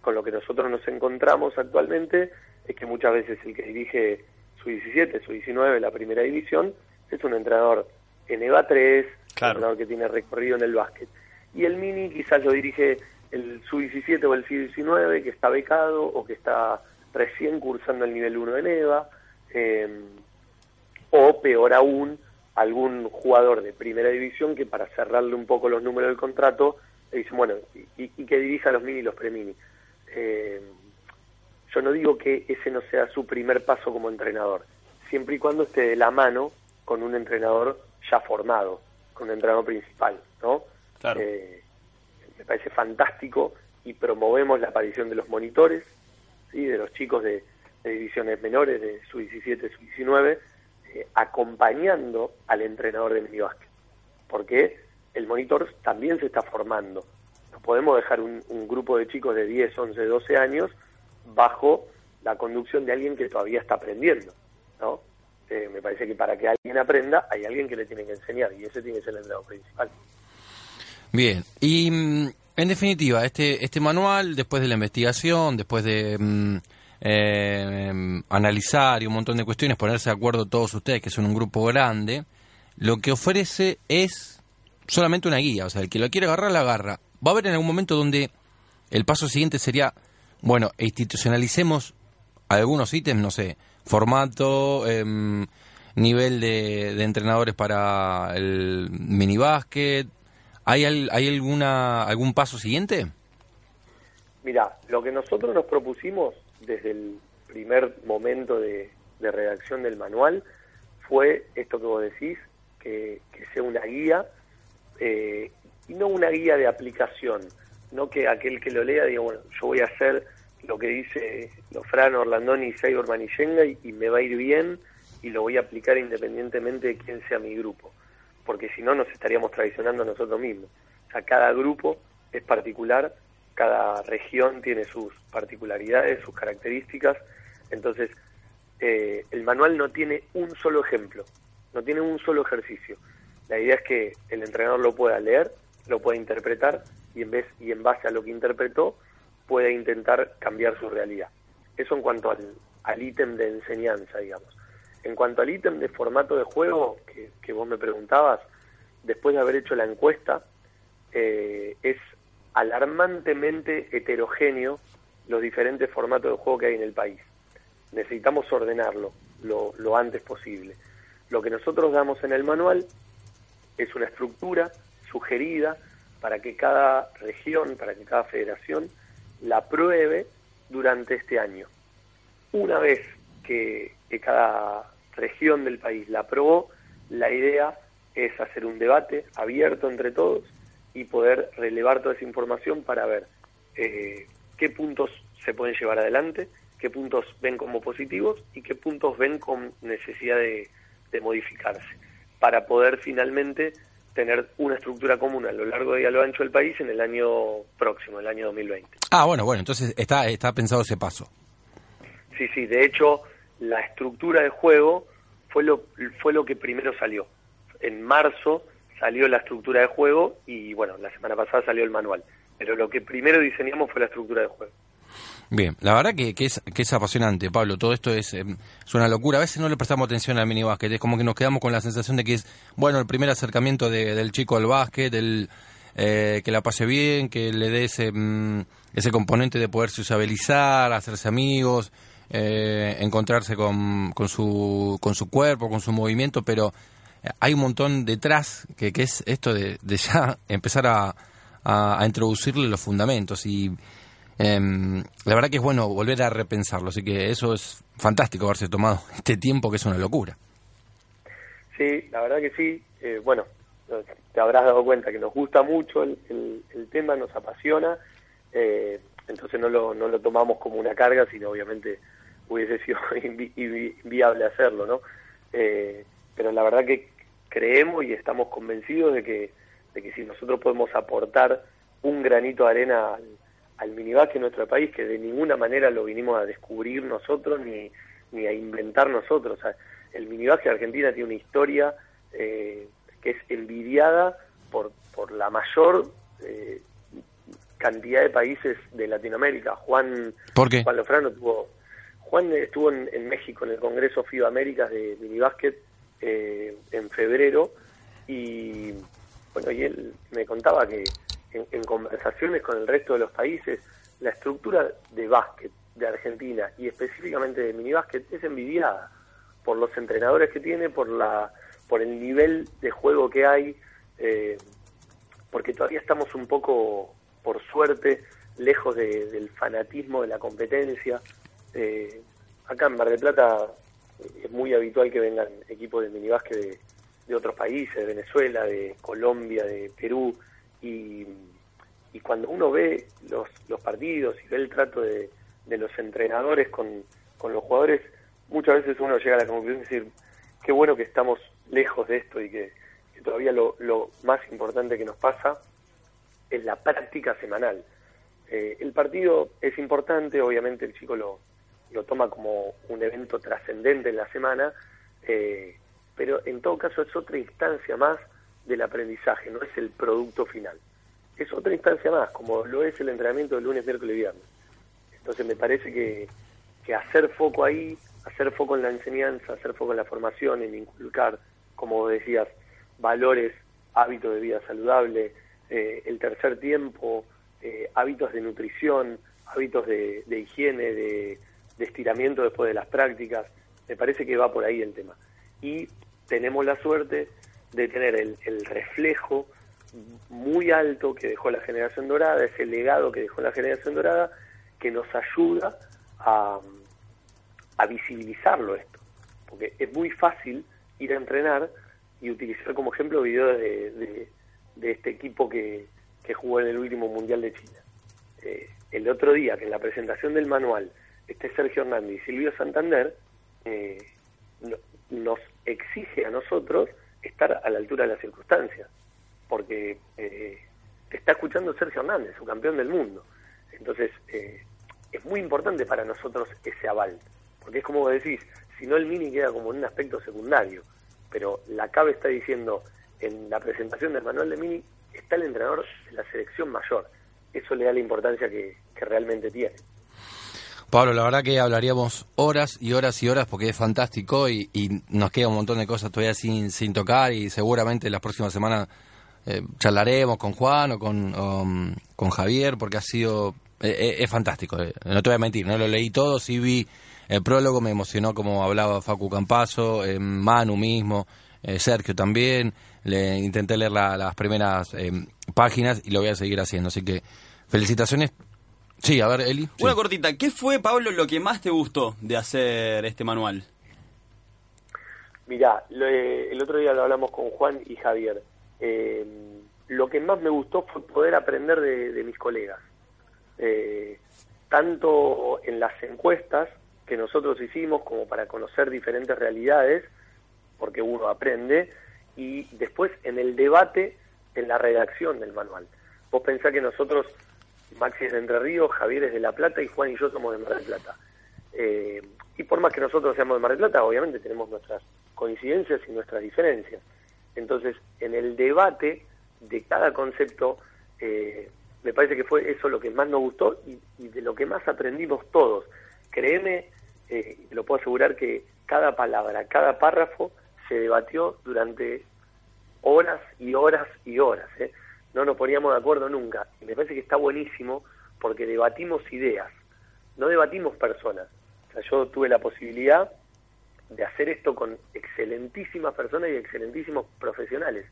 con lo que nosotros nos encontramos actualmente es que muchas veces el que dirige su 17, su 19, la primera división, es un entrenador en EVA 3, un entrenador que tiene recorrido en el básquet. Y el mini quizás lo dirige el su 17 o el su 19 que está becado o que está recién cursando el nivel 1 en EVA, eh, o peor aún, algún jugador de primera división que para cerrarle un poco los números del contrato le dice, bueno, y, que dirija los mini y los premini. Eh, yo no digo que ese no sea su primer paso como entrenador, siempre y cuando esté de la mano con un entrenador ya formado, con un entrenador principal, ¿no? Eh, me parece fantástico y promovemos la aparición de los monitores, de los chicos de, divisiones menores, de su 17, su 19, eh, acompañando al entrenador de minibásquet, porque el monitor también se está formando. No podemos dejar un, un grupo de chicos de 10, 11, 12 años bajo la conducción de alguien que todavía está aprendiendo, ¿no? Eh, me parece que para que alguien aprenda hay alguien que le tiene que enseñar y ese tiene que ser el entrenador principal. Bien, y mm, en definitiva, este, este manual, después de la investigación, después de mm, eh, analizar y un montón de cuestiones, ponerse de acuerdo todos ustedes, que son un grupo grande, lo que ofrece es solamente una guía, o sea, el que lo quiere agarrar, la agarra. Va a haber en algún momento donde el paso siguiente sería, bueno, institucionalicemos algunos ítems, no sé, formato, em, nivel de, entrenadores para el minibásquet. ¿Hay, ¿Hay alguna algún paso siguiente? Mira, lo que nosotros nos propusimos desde el primer momento de, redacción del manual fue esto que vos decís, que, sea una guía, eh, y no una guía de aplicación, no que aquel que lo lea diga, bueno, yo voy a hacer lo que dice Lofran, Orlandoni y Seibor Manishenga y, y me va a ir bien y lo voy a aplicar independientemente de quién sea mi grupo, porque si no nos estaríamos traicionando a nosotros mismos. O sea, cada grupo es particular, cada región tiene sus particularidades, sus características, entonces eh, el manual no tiene un solo ejemplo, no tiene un solo ejercicio. La idea es que el entrenador lo pueda leer, lo pueda interpretar y en vez y en base a lo que interpretó puede intentar cambiar su realidad. Eso en cuanto al, ítem de enseñanza, digamos. En cuanto al ítem de formato de juego que, vos me preguntabas, después de haber hecho la encuesta, eh, es alarmantemente heterogéneo los diferentes formatos de juego que hay en el país. Necesitamos ordenarlo lo, lo antes posible. Lo que nosotros damos en el manual es una estructura sugerida para que cada región, para que cada federación la pruebe durante este año. Una vez que, cada región del país la aprobó, la idea es hacer un debate abierto entre todos y poder relevar toda esa información para ver eh, qué puntos se pueden llevar adelante, qué puntos ven como positivos y qué puntos ven con necesidad de modificarse, para poder finalmente tener una estructura común a lo largo y a lo ancho del país en el año próximo, el año 2020. Ah, bueno, bueno, entonces está, está pensado ese paso. Sí, sí, de hecho, la estructura de juego fue lo, fue lo que primero salió. En marzo salió la estructura de juego y, bueno, la semana pasada salió el manual. Pero lo que primero diseñamos fue la estructura de juego. Bien, la verdad que, que, es, que es apasionante, Pablo. Todo esto es, em, es una locura. A veces no le prestamos atención al mini básquet. Es como que nos quedamos con la sensación de que es, bueno, el primer acercamiento del chico al básquet, del, eh, que la pase bien, que le dé ese, mm, ese componente de poder sociabilizar, hacerse amigos, eh, encontrarse con, con, su, con su cuerpo, con su movimiento, pero eh, hay un montón detrás que, que es esto de, ya empezar a, introducirle los fundamentos y Em, la verdad que es bueno volver a repensarlo, así que eso es fantástico haberse tomado este tiempo que es una locura. Sí, la verdad que sí. Eh, bueno, te habrás dado cuenta que nos gusta mucho el, tema, nos apasiona, eh, entonces no lo, no lo tomamos como una carga, sino obviamente hubiese sido inviable hacerlo, ¿no? Eh, pero la verdad que creemos y estamos convencidos de que, de que si nosotros podemos aportar un granito de arena al, al minibásquet en nuestro país, que de ninguna manera lo vinimos a descubrir nosotros ni, ni a inventar nosotros. O sea, el minibásquet de Argentina tiene una historia eh, que es envidiada por, por la mayor eh, cantidad de países de Latinoamérica. Juan, ¿Por qué? Juan Lofrano tuvo... Juan estuvo en, México en el Congreso FIBA Américas de minibásquet eh, en febrero y bueno, y él me contaba que en, en conversaciones con el resto de los países, la estructura de básquet de Argentina y específicamente de minibásquet es envidiada por los entrenadores que tiene, por la por el nivel de juego que hay, eh, porque todavía estamos un poco, por suerte, lejos de- del fanatismo de la competencia. Eh, acá en Mar del Plata es muy habitual que vengan equipos de minibásquet de, otros países, de Venezuela, de Colombia, de Perú, y, cuando uno ve los, los partidos y ve el trato de, los entrenadores con, con los jugadores, muchas veces uno llega a la conclusión de decir, qué bueno que estamos lejos de esto y que, que todavía lo, lo más importante que nos pasa es la práctica semanal. Eh, el partido es importante, obviamente el chico lo, lo toma como un evento trascendente en la semana, eh, pero en todo caso es otra instancia más del aprendizaje, no es el producto final. Es otra instancia más, como lo es el entrenamiento de lunes, miércoles y viernes. Entonces me parece que, que hacer foco ahí, hacer foco en la enseñanza, hacer foco en la formación, en inculcar, como decías, valores, hábitos de vida saludable, eh, el tercer tiempo, eh, hábitos de nutrición, hábitos de higiene, de, de estiramiento después de las prácticas, me parece que va por ahí el tema. Y tenemos la suerte de tener el, reflejo muy alto que dejó la generación dorada, ese legado que dejó la generación dorada, que nos ayuda a, a visibilizarlo esto. Porque es muy fácil ir a entrenar y utilizar como ejemplo videos de, de, de este equipo que, que jugó en el último Mundial de China. Eh, el otro día, que en la presentación del manual esté Sergio Hernández y Silvio Santander, eh, no- nos exige a nosotros estar a la altura de las circunstancias, porque eh, está escuchando Sergio Hernández, su campeón del mundo. Entonces, eh, es muy importante para nosotros ese aval, porque es como decís, si no el mini queda como en un aspecto secundario, pero la CABE está diciendo en la presentación del manual de mini está el entrenador de la selección mayor. Eso le da la importancia que realmente tiene. Pablo, la verdad que hablaríamos horas y horas y horas porque es fantástico y, nos queda un montón de cosas todavía sin, sin tocar y seguramente las próximas semanas eh, charlaremos con Juan o con, um, con Javier porque ha sido... eh, es fantástico, eh, no te voy a mentir, no lo leí todo, sí vi el prólogo, me emocionó como hablaba Facu Campazo, eh, Manu mismo, Sergio también, le intenté leer la- las primeras páginas y lo voy a seguir haciendo, así que felicitaciones. Sí, a ver, Eli. Sí. Una cortita, ¿qué fue, Pablo, lo que más te gustó de hacer este manual? Mirá, lo, eh, el otro día lo hablamos con Juan y Javier. Eh, lo que más me gustó fue poder aprender de, de mis colegas. Eh, tanto en las encuestas que nosotros hicimos como para conocer diferentes realidades, porque uno aprende, y después en el debate, en la redacción del manual. Vos pensás que nosotros, Maxi es de Entre Ríos, Javier es de La Plata y Juan y yo somos de Mar del Plata. Eh, y por más que nosotros seamos de Mar del Plata, obviamente tenemos nuestras coincidencias y nuestras diferencias. Entonces, en el debate de cada concepto, eh, me parece que fue eso lo que más nos gustó y, de lo que más aprendimos todos. Créeme, eh, lo puedo asegurar que cada palabra, cada párrafo se debatió durante horas y horas y horas. ¿eh? No nos poníamos de acuerdo nunca. Y me parece que está buenísimo porque debatimos ideas, no debatimos personas. O sea, yo tuve la posibilidad de hacer esto con excelentísimas personas y excelentísimos profesionales,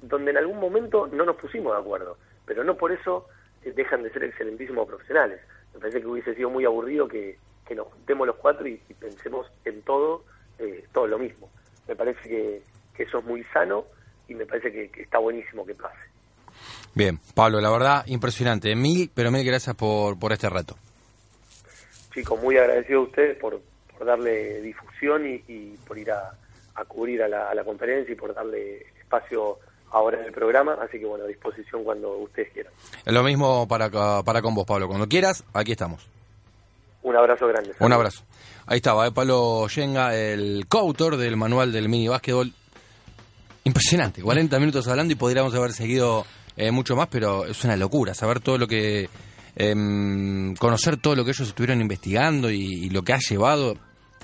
donde en algún momento no nos pusimos de acuerdo, pero no por eso dejan de ser excelentísimos profesionales. Me parece que hubiese sido muy aburrido que, que nos juntemos los cuatro y, pensemos en todo, eh, todo lo mismo. Me parece que, que eso es muy sano y me parece que está buenísimo que pase. Bien, Pablo, la verdad, impresionante. Mil, pero mil gracias por, por este rato. Chicos, muy agradecido a ustedes por, por darle difusión y, y por ir a, a cubrir a la, a la conferencia y por darle espacio ahora en el programa, así que bueno, a disposición cuando ustedes quieran. Lo mismo para, para con vos, Pablo. Cuando quieras, aquí estamos. Un abrazo grande. Un abrazo. Ahí estaba, eh, Pablo Yenga, el coautor del manual del mini básquetbol. Impresionante, 40 minutos hablando y podríamos haber seguido eh, mucho más, pero es una locura saber todo lo que. em, conocer todo lo que ellos estuvieron investigando y, lo que ha llevado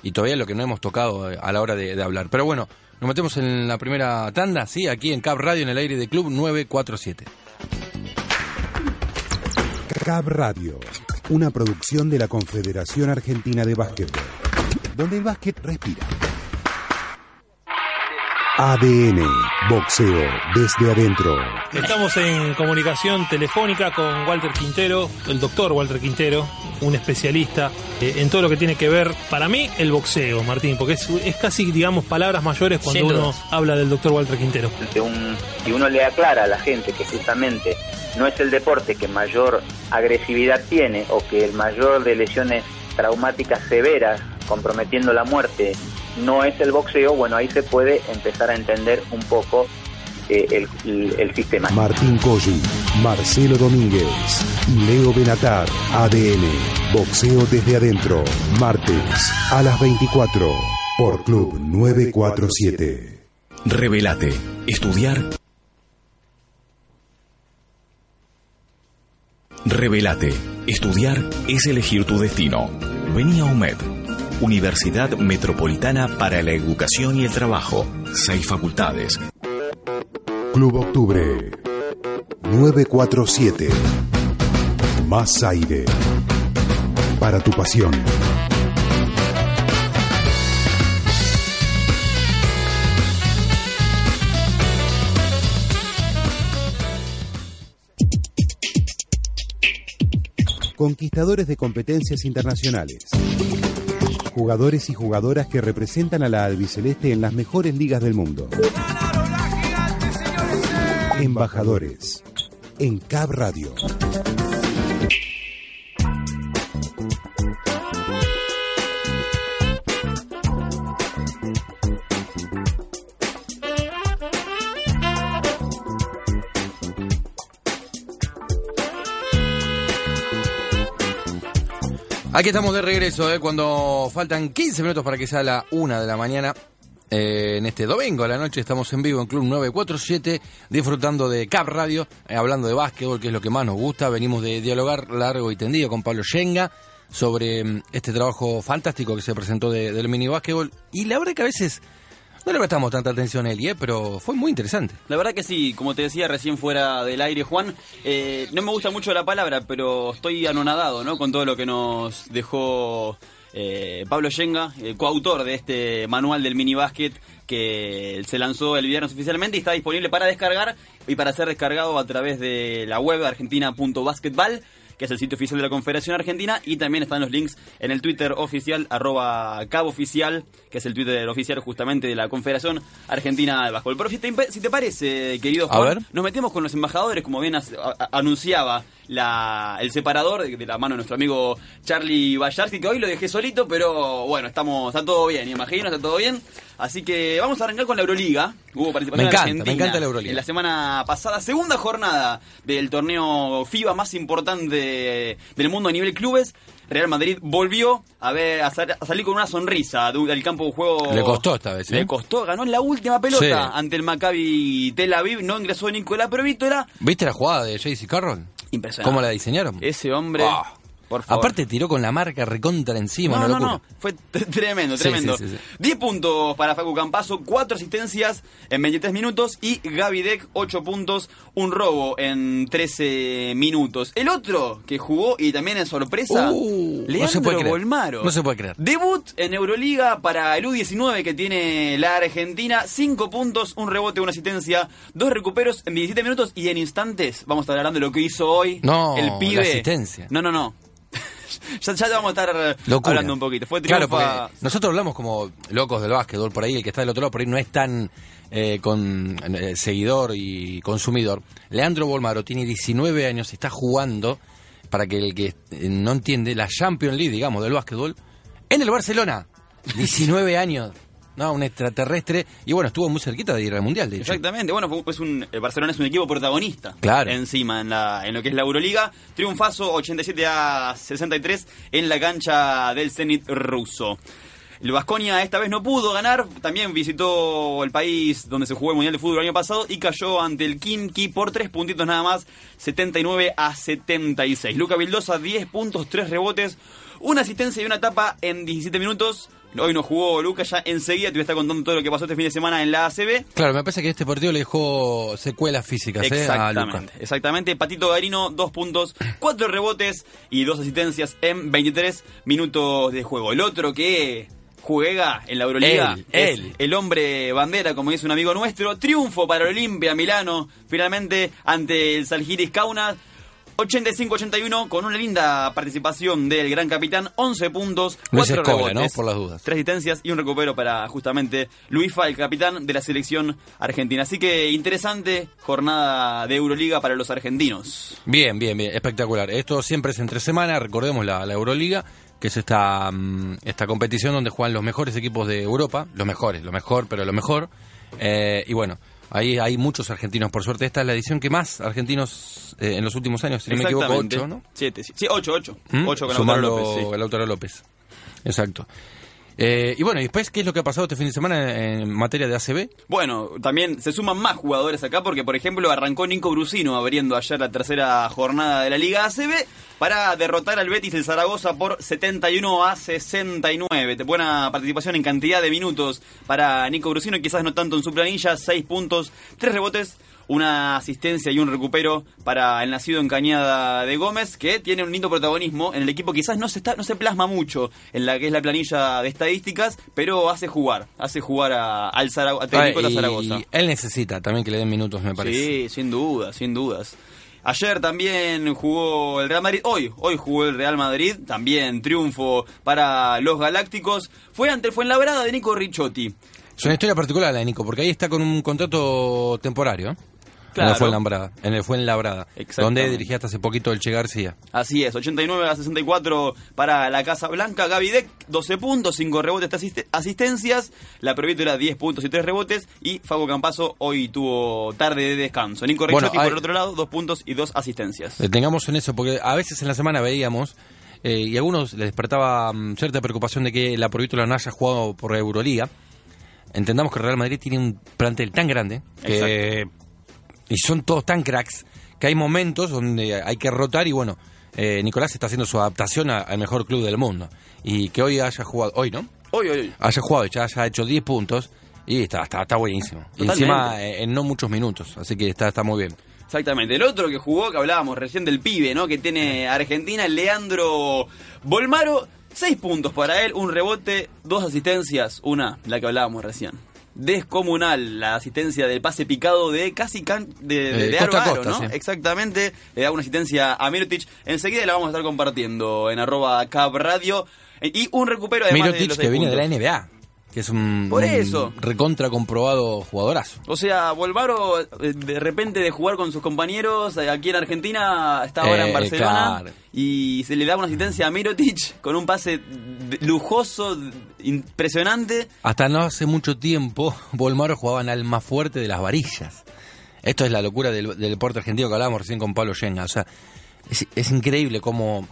y todavía lo que no hemos tocado eh, a la hora de, de hablar. Pero bueno, nos metemos en la primera tanda, sí, aquí en Cap Radio, en el aire de Club 947. Cab Radio, una producción de la Confederación Argentina de Básquetbol, donde el básquet respira. ADN, boxeo desde adentro. Estamos en comunicación telefónica con Walter Quintero, el doctor Walter Quintero, un especialista eh, en todo lo que tiene que ver, para mí, el boxeo, Martín, porque es, es casi, digamos, palabras mayores cuando Sin uno dudas. habla del doctor Walter Quintero. de un, y uno le aclara a la gente que justamente no es el deporte que mayor agresividad tiene o que el mayor de lesiones traumáticas severas comprometiendo la muerte no es el boxeo, bueno, ahí se puede empezar a entender un poco eh, el, el- el sistema. Martín Colli, Marcelo Domínguez y Leo Benatar. ADN, boxeo desde adentro. Martes a las 24 por Club 947. Revelate. Estudiar. Revelate. Estudiar es elegir tu destino. Vení a UMED. Universidad Metropolitana para la Educación y el Trabajo. Seis facultades. Club Octubre 947. Más aire para tu pasión. Conquistadores de competencias internacionales. Jugadores y jugadoras que representan a la albiceleste en las mejores ligas del mundo. Embajadores. En Cab Radio. Aquí estamos de regreso, ¿eh? cuando faltan 15 minutos para que sea la 1 de la mañana. Eh, en este domingo a la noche estamos en vivo en Club 947, disfrutando de Cap Radio, eh, hablando de básquetbol, que es lo que más nos gusta. Venimos de dialogar largo y tendido con Pablo Yenga sobre mm, este trabajo fantástico que se presentó de- del mini básquetbol. Y la verdad que a veces no le prestamos tanta atención a él, ¿eh? pero fue muy interesante. La verdad que sí, como te decía recién fuera del aire, Juan, eh, no me gusta mucho la palabra, pero estoy anonadado ¿no? con todo lo que nos dejó eh, Pablo Yenga, el coautor de este manual del mini básquet que se lanzó el viernes oficialmente y está disponible para descargar y para ser descargado a través de la web argentina.basketball que es el sitio oficial de la Confederación Argentina, y también están los links en el Twitter oficial, arroba caboficial, que es el Twitter oficial justamente de la Confederación Argentina de Básquetbol. Pero si te, si te parece, querido Juan, nos metemos con los embajadores, como bien as- a- a- anunciaba la, el separador de, de la mano de nuestro amigo Charlie Bayarsky, que hoy lo dejé solito, pero bueno, estamos está todo bien, imagino, está todo bien. Así que vamos a arrancar con la Euroliga. Hubo participación Me encanta, argentina me encanta la Euroliga. En la semana pasada, segunda jornada del torneo FIBA más importante del mundo a nivel clubes. Real Madrid volvió a ver a, sal- a salir con una sonrisa de- del campo de juego. Le costó esta vez, ¿eh? Le costó, ganó en la última pelota Sí. ante el Maccabi Tel Aviv. No ingresó Nicolás Provítola. ¿Viste la jugada de JC Carroll? Impresionante. ¿Cómo la diseñaron? Ese hombre. Ah. Por favor. Aparte tiró con la marca recontra encima, no, no, no, fue tremendo, tremendo. sí, sí, sí. 10 puntos para Facu Campazo, 4 asistencias en 23 minutos y Gaby Deck 8 puntos, un robo en 13 minutos. El otro que jugó y también en sorpresa, Uh, no Leandro se puede creer. Bolmaro. No se puede creer. Debut en Euroliga para el U19 que tiene la Argentina, 5 puntos, un rebote, una asistencia, dos recuperos en 17 minutos y en instantes vamos a estar hablando de lo que hizo hoy No, el pibe. la asistencia. No, no, no. Ya, ya vamos a estar eh, Locura. hablando un poquito. Fue Claro, triunfa- porque nosotros hablamos como locos del básquetbol por ahí, el que está del otro lado por ahí no es tan eh, con eh, seguidor y consumidor. Leandro Bolmaro tiene 19 años, está jugando, para que el que eh, no entiende, la Champions League, digamos, del básquetbol, en el Barcelona. 19 años. ¿No? Un extraterrestre. Y bueno, estuvo muy cerquita de ir al Mundial, de hecho. Exactamente, bueno, pues un, el Barcelona es un equipo protagonista. Claro. Encima, en, la, en lo que es la Euroliga. Triunfazo 87 a 63 en la cancha del Zenit ruso. El Vasconia esta vez no pudo ganar, también visitó el país donde se jugó el Mundial de Fútbol el año pasado y cayó ante el Kimki por tres puntitos nada más, 79 a 76. Luca Vildosa, 10 puntos, 3 rebotes, una asistencia y una tapa en 17 minutos. Hoy no jugó Luca, ya enseguida te voy a estar contando todo lo que pasó este fin de semana en la ACB. Claro, me parece que este partido le dejó secuelas físicas ¿eh? a Luca. Exactamente, exactamente. Patito Garino, dos puntos, cuatro rebotes y dos asistencias en 23 minutos de juego. El otro que juega en la Euroliga Él, es él. el hombre bandera, como dice un amigo nuestro. Triunfo para Olimpia Milano, finalmente ante el Salgiris Kaunas. 85-81 con una linda participación del gran capitán, 11 puntos, Luis 4 Escola, rebotes, ¿no? Por las dudas. tres asistencias y un recupero para justamente Luifa, el capitán de la selección argentina. Así que interesante jornada de Euroliga para los argentinos. Bien, bien, bien, espectacular. Esto siempre es entre semana, recordemos la, la Euroliga, que es esta, mm, esta competición donde juegan los mejores equipos de Europa, los mejores, lo mejor, pero lo mejor. Eh, y bueno, ahí hay muchos argentinos, por suerte. Esta es la edición que más argentinos eh, en los últimos años, si no me equivoco, ocho, ¿no? Siete, sí, ocho, ocho. ¿Mm? Ocho con Sumando Lautaro López, sí. Lautaro López. Exacto. Eh, y bueno, y después, ¿qué es lo que ha pasado este fin de semana en materia de ACB? Bueno, también se suman más jugadores acá porque, por ejemplo, arrancó Nico Brusino abriendo ayer la tercera jornada de la Liga ACB para derrotar al Betis el Zaragoza por 71 a 69. Buena participación en cantidad de minutos para Nico Brusino, quizás no tanto en su planilla, 6 puntos, 3 rebotes. Una asistencia y un recupero para el nacido en Cañada de Gómez, que tiene un lindo protagonismo en el equipo. Quizás no se está, no se plasma mucho en la que es la planilla de estadísticas, pero hace jugar, hace jugar a- al a técnico de Ah, Zaragoza. él necesita también que le den minutos, me parece. Sí, sin dudas, sin dudas. Ayer también jugó el Real Madrid, hoy, hoy jugó el Real Madrid, también triunfo para los Galácticos. Fue ante el Fuenlabrada de Nico Ricciotti. Es una historia particular la de Nico, porque ahí está con un contrato temporario. ¿Eh? Claro. En el Fuenlabrada. En el Fuenlabrada. Exactamente. Donde dirigía hasta hace poquito el Che García. Así es, 89 a 64 para la Casa Blanca. Gavidec, 12 puntos, 5 rebotes, asiste- asistencias. La Provítora, 10 puntos y 3 rebotes. Y Fago Campazo hoy tuvo tarde de descanso. Nico Bueno, Ricciotti, hay- por el otro lado, 2 puntos y 2 asistencias. Detengamos en eso, porque a veces en la semana veíamos, eh, y a algunos les despertaba mm, cierta preocupación de que la Provítola no haya jugado por Euroliga. Entendamos que Real Madrid tiene un plantel tan grande que, y son todos tan cracks que hay momentos donde hay que rotar y bueno, eh, Nicolás está haciendo su adaptación a- al mejor club del mundo. Y que hoy haya jugado, hoy no, Hoy, hoy, haya jugado y ya haya hecho 10 puntos y está, está, está buenísimo. Y encima eh, en no muchos minutos, así que está, está muy bien. Exactamente. El otro que jugó, que hablábamos recién del pibe, ¿no? Que tiene Argentina, Leandro Bolmaro. Seis puntos para él, un rebote, dos asistencias, una, la que hablábamos recién. Descomunal la asistencia del pase picado de casi can- de, de, Eh, de costa costa, ¿no? sí. Exactamente. Le da una asistencia a Mirotic. Enseguida la vamos a estar compartiendo en arroba Cab Radio. Eh, Y un recupero además de Mirotic los que viene de la. NBA, que es un, Por un recontra comprobado jugadorazo. O sea, Volvaro, eh, de repente de jugar con sus compañeros eh, aquí en Argentina, está ahora Eh, en Barcelona claro. y se le da una asistencia a Mirotic con un pase lujoso, impresionante. Hasta no hace mucho tiempo, Volmaro jugaba en alma fuerte de las varillas. Esto es la locura del, del deporte argentino que hablábamos recién con Pablo Yenga. O sea, es, es increíble cómo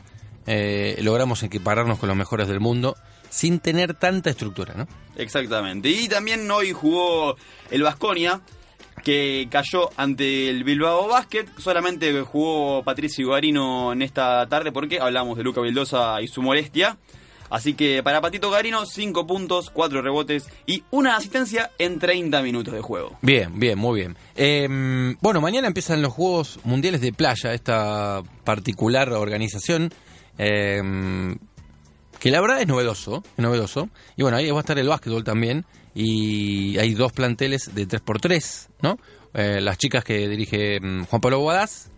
eh, logramos equipararnos con los mejores del mundo sin tener tanta estructura, ¿no? Exactamente. Y también hoy jugó el Vasconia, que cayó ante el Bilbao Basket. Solamente jugó Patricio Garino en esta tarde porque hablamos de Luca Vildosa y su molestia. Así que para Patito Garino, 5 puntos, 4 rebotes y una asistencia en 30 minutos de juego. Bien, bien, muy bien. Eh, bueno, mañana empiezan los Juegos Mundiales de Playa, esta particular organización, eh, que la verdad es novedoso, es novedoso. Y bueno, ahí va a estar el básquetbol también, y hay dos planteles de 3x3, ¿no? Eh, las chicas que dirige mm, Juan Pablo Guadás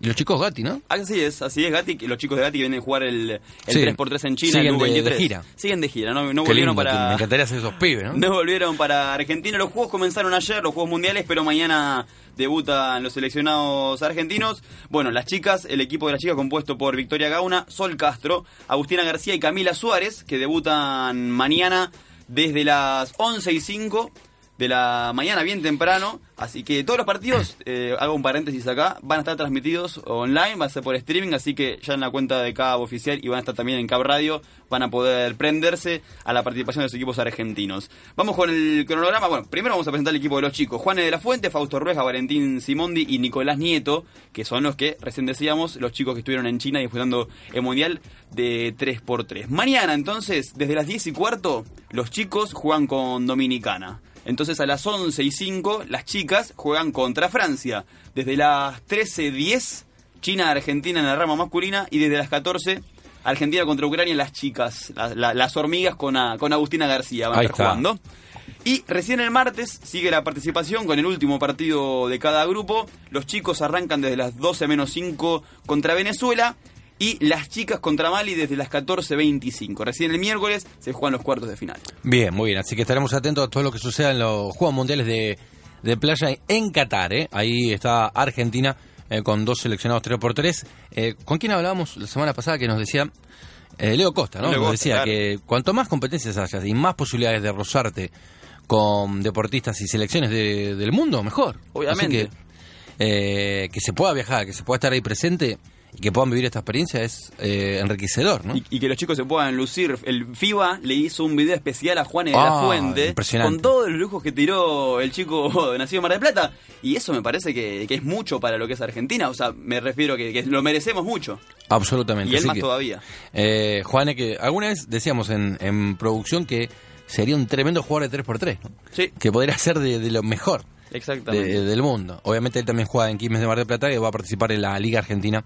y los chicos Gatti, ¿no? Así es, así es Gatti, los chicos de Gatti que vienen a jugar el, el Sí. 3x3 en China, Siguen el de- U23. de gira. Siguen de gira, no, no volvieron lindo, para... Me encantaría hacer esos pibes, ¿no? No volvieron para Argentina. Los juegos comenzaron ayer, los juegos mundiales, pero mañana debutan los seleccionados argentinos. Bueno, las chicas, el equipo de las chicas compuesto por Victoria Gauna, Sol Castro, Agustina García y Camila Suárez, que debutan mañana desde las 11 y 5 de la mañana bien temprano. Así que todos los partidos, eh, hago un paréntesis acá, van a estar transmitidos online, va a ser por streaming, así que ya en la cuenta de Cabo Oficial y van a estar también en Cab Radio, van a poder prenderse a la participación de los equipos argentinos. Vamos con el cronograma. Bueno, primero vamos a presentar el equipo de los chicos. Juan de la Fuente, Fausto Rueja, Valentín Simondi y Nicolás Nieto, que son los que recién decíamos, los chicos que estuvieron en China disputando el Mundial de 3x3. Mañana entonces, desde las 10 y cuarto, los chicos juegan con Dominicana. Entonces a las 11 y 5 las chicas juegan contra Francia. Desde las 13.10 China-Argentina en la rama masculina y desde las 14 Argentina contra Ucrania las chicas, la- la- las hormigas con, a- con Agustina García van a estar jugando. Y recién el martes sigue la participación con el último partido de cada grupo. Los chicos arrancan desde las 12 menos 5 contra Venezuela y las chicas contra Mali desde las 14.25. Recién el miércoles se juegan los cuartos de final. Bien, muy bien. Así que estaremos atentos a todo lo que suceda en los Juegos Mundiales de, de Playa en Qatar. ¿eh? Ahí está Argentina eh, con dos seleccionados 3x3. Eh, ¿Con quién hablábamos la semana pasada que nos decía... eh, Leo Costa, ¿no? Leo Nos Costa, decía claro. que cuanto más competencias hayas y más posibilidades de rozarte con deportistas y selecciones de- del mundo, mejor. Obviamente. Así que, eh, que se pueda viajar, que se pueda estar ahí presente y que puedan vivir esta experiencia es eh, enriquecedor, ¿no? Y, y que los chicos se puedan lucir. El FIBA le hizo un video especial a Juan de la Ah, Fuente con todos los lujos que tiró el chico de nacido en Mar del Plata. Y eso me parece que, que es mucho para lo que es Argentina. O sea, me refiero que, que lo merecemos mucho. Absolutamente. Y él Así más que, todavía. Eh, Juane, que alguna vez decíamos en, en producción que sería un tremendo jugador de 3x3, ¿no? Sí, que podría ser de, de lo mejor exactamente. de- del mundo. Obviamente él también juega en Quilmes de Mar del Plata y va a participar en la Liga Argentina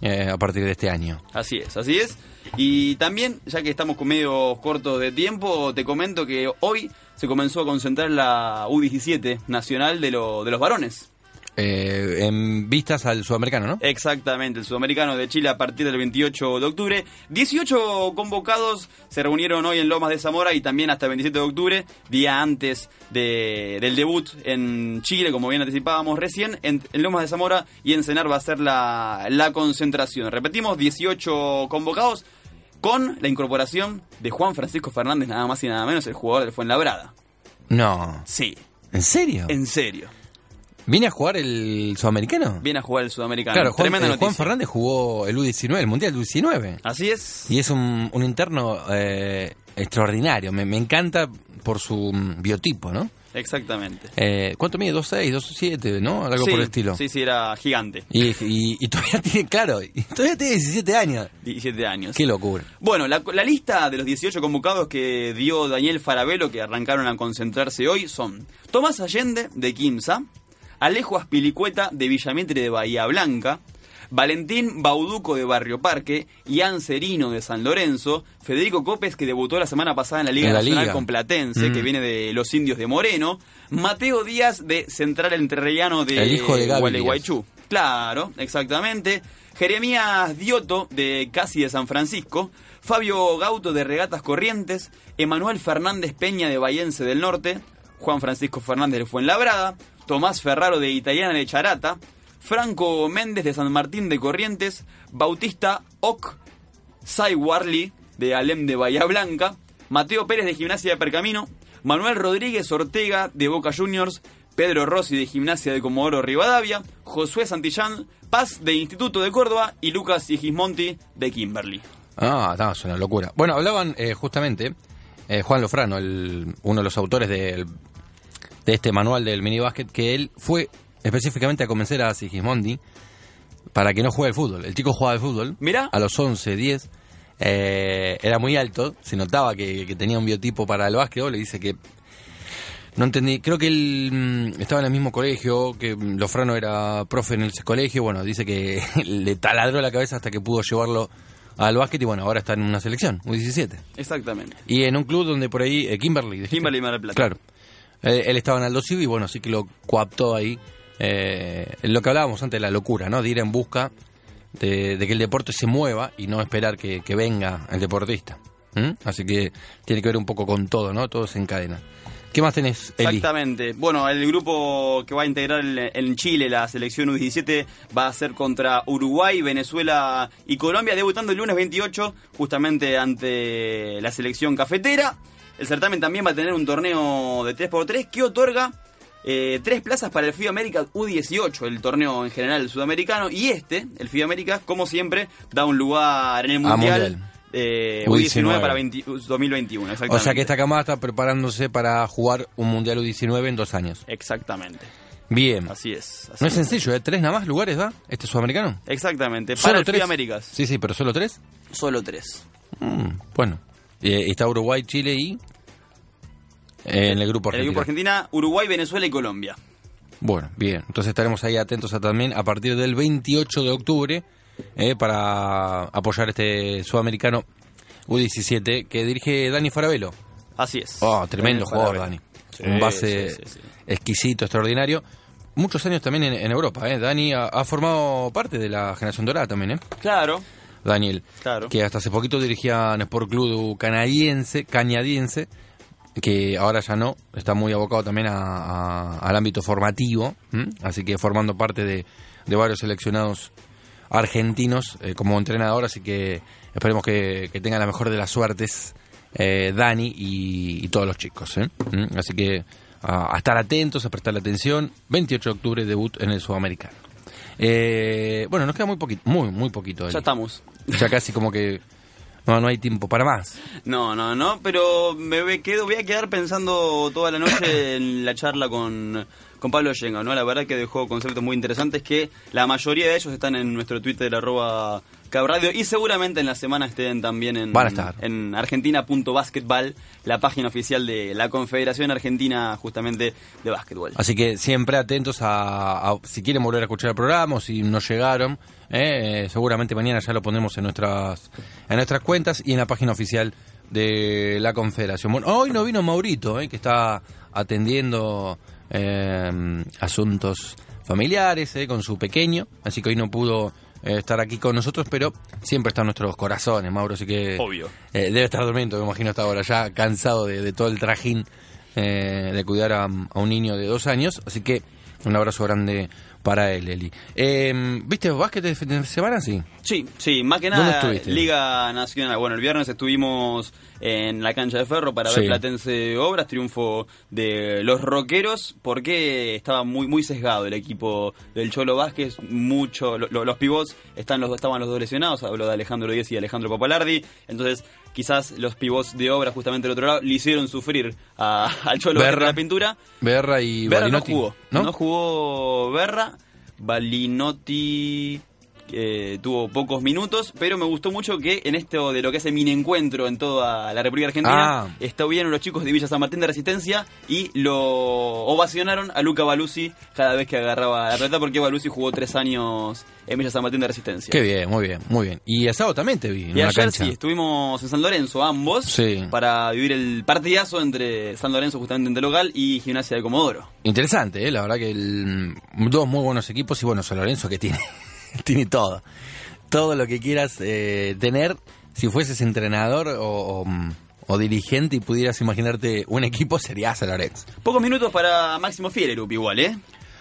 eh, a partir de este año. Así es, así es. Y también, ya que estamos con medio cortos de tiempo, te comento que hoy se comenzó a concentrar la U17 nacional de, lo- de los varones. Eh, en vistas al sudamericano, ¿no? Exactamente, el sudamericano de Chile a partir del 28 de octubre. 18 convocados se reunieron hoy en Lomas de Zamora y también hasta el 27 de octubre, día antes de- del debut en Chile, como bien anticipábamos recién. En, en Lomas de Zamora y en Cenar va a ser la, la concentración. Repetimos, 18 convocados con la incorporación de Juan Francisco Fernández, nada más y nada menos, el jugador del Fuenlabrada. No. Sí, ¿En serio? en serio. ¿Viene a jugar el sudamericano? Viene a jugar el sudamericano. Claro, Juan, Tremenda eh, Juan. Fernández jugó el U19, el Mundial U19. Así es. Y es un, un interno eh, extraordinario. Me, me encanta por su mm, biotipo, ¿no? Exactamente. Eh, ¿Cuánto mide? 2'6", 2'7", ¿no? Algo Sí, por el estilo. Sí, sí, era gigante. Y, y- y todavía tiene, claro, y todavía tiene 17 años. 17 años. Qué locura. Bueno, la, la lista de los 18 convocados que dio Daniel Farabelo, que arrancaron a concentrarse hoy, son Tomás Allende, de Quimsa, Alejo Aspilicueta, de Villamitre de Bahía Blanca, Valentín Bauduco, de Barrio Parque, Ian Serino, de San Lorenzo, Federico Copes, que debutó la semana pasada en la Liga En la Nacional Liga. con Platense, Mm. que viene de los Indios de Moreno, Mateo Díaz, de Central Entrerriano de El hijo de Gualeguaychú. Claro, exactamente. Jeremías Dioto, de Casi de San Francisco. Fabio Gauto, de Regatas Corrientes. Emanuel Fernández Peña, de Bayense del Norte. Juan Francisco Fernández de Fuenlabrada. Tomás Ferraro, de Italiana de Charata. Franco Méndez, de San Martín de Corrientes. Bautista Oc, Sai Warley, de Alem de Bahía Blanca. Mateo Pérez, de Gimnasia de Percamino. Manuel Rodríguez Ortega, de Boca Juniors. Pedro Rossi, de Gimnasia de Comodoro Rivadavia. Josué Santillán, Paz, de Instituto de Córdoba. Y Lucas Sigismonti, de Kimberly. Ah, no, es una locura. Bueno, hablaban eh, justamente eh, Juan Lofrano, uno de los autores del- de este manual del minibásquet, que él fue específicamente a convencer a Sigismondi para que no juegue al fútbol. El chico jugaba al fútbol Mirá. a los 11, 10. eh, era muy alto, se notaba que, que tenía un biotipo para el básquetbol. Le dice que no entendí, creo que él mm, estaba en el mismo colegio, que Lofrano era profe en ese colegio, bueno, dice que le taladró la cabeza hasta que pudo llevarlo al básquet y bueno, ahora está en una selección, un 17. Exactamente. Y en un club donde por ahí, eh, Kimberly. ¿dijiste? Kimberly Mar Plata. Claro. Él estaba en Aldo Civi y bueno, sí que lo coaptó ahí. Eh, lo que hablábamos antes, la locura, ¿no? De ir en busca de, que el deporte se mueva y no esperar que, venga el deportista. Así que tiene que ver un poco con todo, ¿no? Todo se encadena. ¿Qué más tenés, Eli? Exactamente. Bueno, el grupo que va a integrar en Chile la selección U17 va a ser contra Uruguay, Venezuela y Colombia, debutando el lunes 28 justamente ante la selección cafetera. El certamen también va a tener un torneo de 3x3 que otorga eh, tres plazas para el FIBA América U18, el torneo en general sudamericano, y este, el FIBA América, como siempre, da un lugar en el Ah, Mundial. Mundial. eh, U19. U19 para 20 2021, exactamente. O sea que esta camada está preparándose para jugar un Mundial U19 en dos años. Exactamente. Bien. Así es. así No es sencillo, ¿eh? ¿Tres nada más lugares da este sudamericano? Exactamente. Para ¿Solo el tres? FIBA Américas. Sí, sí, pero ¿solo tres? Solo tres. Mm, bueno. Eh, está Uruguay, Chile y... eh, en el grupo En el grupo Argentina, Uruguay, Venezuela y Colombia. Bueno, bien. Entonces estaremos ahí atentos a también a partir del 28 de octubre eh, para apoyar este sudamericano U17 que dirige Dani Farabelo. Así es. Oh, tremendo jugador. Dani. Un base sí, sí, sí. exquisito, extraordinario. Muchos años también en, en Europa, ¿eh? Dani ha, ha formado parte de la generación dorada también, ¿eh? Claro, Daniel. Claro. Que hasta hace poquito dirigía un Sport Club canadiense, canadiense, que ahora ya no, está muy abocado también a- a- al ámbito formativo, ¿m? así que formando parte de, de varios seleccionados argentinos eh, como entrenador, así que esperemos que, que tengan la mejor de las suertes eh, Dani y, y todos los chicos. ¿eh? ¿Mm? Así que a, a estar atentos, a prestarle atención. 28 de octubre debut en el Sudamericano. Eh, bueno, nos queda muy poquito, muy, muy poquito. ya estamos. Ya casi como que no, no hay tiempo para más. No, no, no, pero me quedo, voy a quedar pensando toda la noche en la charla con, con Pablo Yenga, ¿no? La verdad que dejó conceptos muy interesantes que la mayoría de ellos están en nuestro Twitter, arroba cabradio, y seguramente en la semana estén también en, Van a estar. en argentina.basketball, la página oficial de la Confederación Argentina justamente de básquetbol. Así que siempre atentos a, a- si quieren volver a escuchar el programa o si no llegaron, eh, eh, seguramente mañana ya lo pondremos en nuestras en nuestras cuentas y en la página oficial de la Confederación. Bueno, hoy no vino Maurito, eh, que está atendiendo eh, asuntos familiares eh, con su pequeño, así que hoy no pudo eh, estar aquí con nosotros, pero siempre está en nuestros corazones, Mauro, así que Obvio. eh, debe estar durmiendo, me imagino hasta ahora, ya cansado de, de todo el trajín eh, de cuidar a, a un niño de dos años. Así que un abrazo grande para él, Eli. Eh, ¿Viste básquet de de semana? Sí. Sí, sí, más que ¿Dónde nada estuviste? Liga Nacional. Bueno, el viernes estuvimos en la cancha de Ferro para ver Sí. Platense Obras, triunfo de los Rockeros, porque estaba muy muy sesgado el equipo del Cholo Vázquez, mucho lo- lo- los pivots están los estaban los dos lesionados, hablo de Alejandro Díez y Alejandro Papalardi, entonces quizás los pivots de Obras justamente del otro lado le hicieron sufrir a- al Cholo de Berra. la pintura. Berra y Berra Balinotti. no jugó. ¿no? ¿No? jugó Berra. Balinotti eh, tuvo pocos minutos, pero me gustó mucho que en esto de lo que el mini encuentro en toda la República Argentina, Ah. estuvieron los chicos de Villa San Martín de Resistencia y lo ovacionaron a Luca Baluzzi cada vez que agarraba la pelota, porque Baluzzi jugó tres años en Villa San Martín de Resistencia. Qué bien, muy bien, muy bien. Y asado también te vi en Y una ayer cancha. sí, estuvimos en San Lorenzo ambos Sí. para vivir el partidazo entre San Lorenzo justamente en local y Gimnasia de Comodoro. Interesante, ¿eh? la verdad que el- dos muy buenos equipos y bueno, San Lorenzo que tiene, tiene todo. Todo lo que quieras eh, tener, si fueses entrenador o, o, mm, o dirigente y pudieras imaginarte un equipo, sería San Lorenzo. Pocos minutos para Máximo Fiererup igual, ¿eh?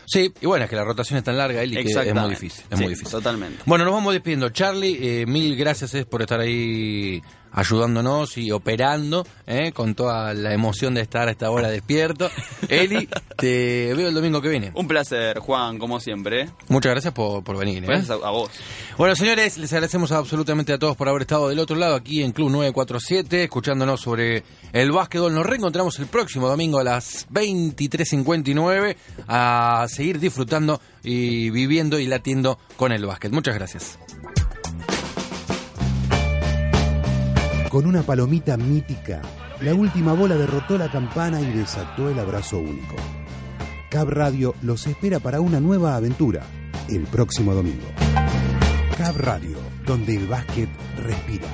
Sí, y bueno, es que la rotación es tan larga, Eli, que es muy difícil. Es Sí, muy difícil. Totalmente. Bueno, nos vamos despidiendo. Charlie, eh, mil gracias por estar ahí ayudándonos y operando eh, con toda la emoción de estar a esta hora despierto. Eli, te veo el domingo que viene. Un placer, Juan, como siempre. Muchas gracias por, por venir. ¿eh? Gracias a, a vos. Bueno, señores, les agradecemos absolutamente a todos por haber estado del otro lado aquí en Club 947, escuchándonos sobre el básquetbol. Nos reencontramos el próximo domingo a las 23.59 a seguir disfrutando y viviendo y latiendo con el básquet. Muchas gracias. Con una palomita mítica, la última bola derrotó la campana y desató el abrazo único. Cab Radio los espera para una nueva aventura el próximo domingo. Cab Radio, donde el básquet respira.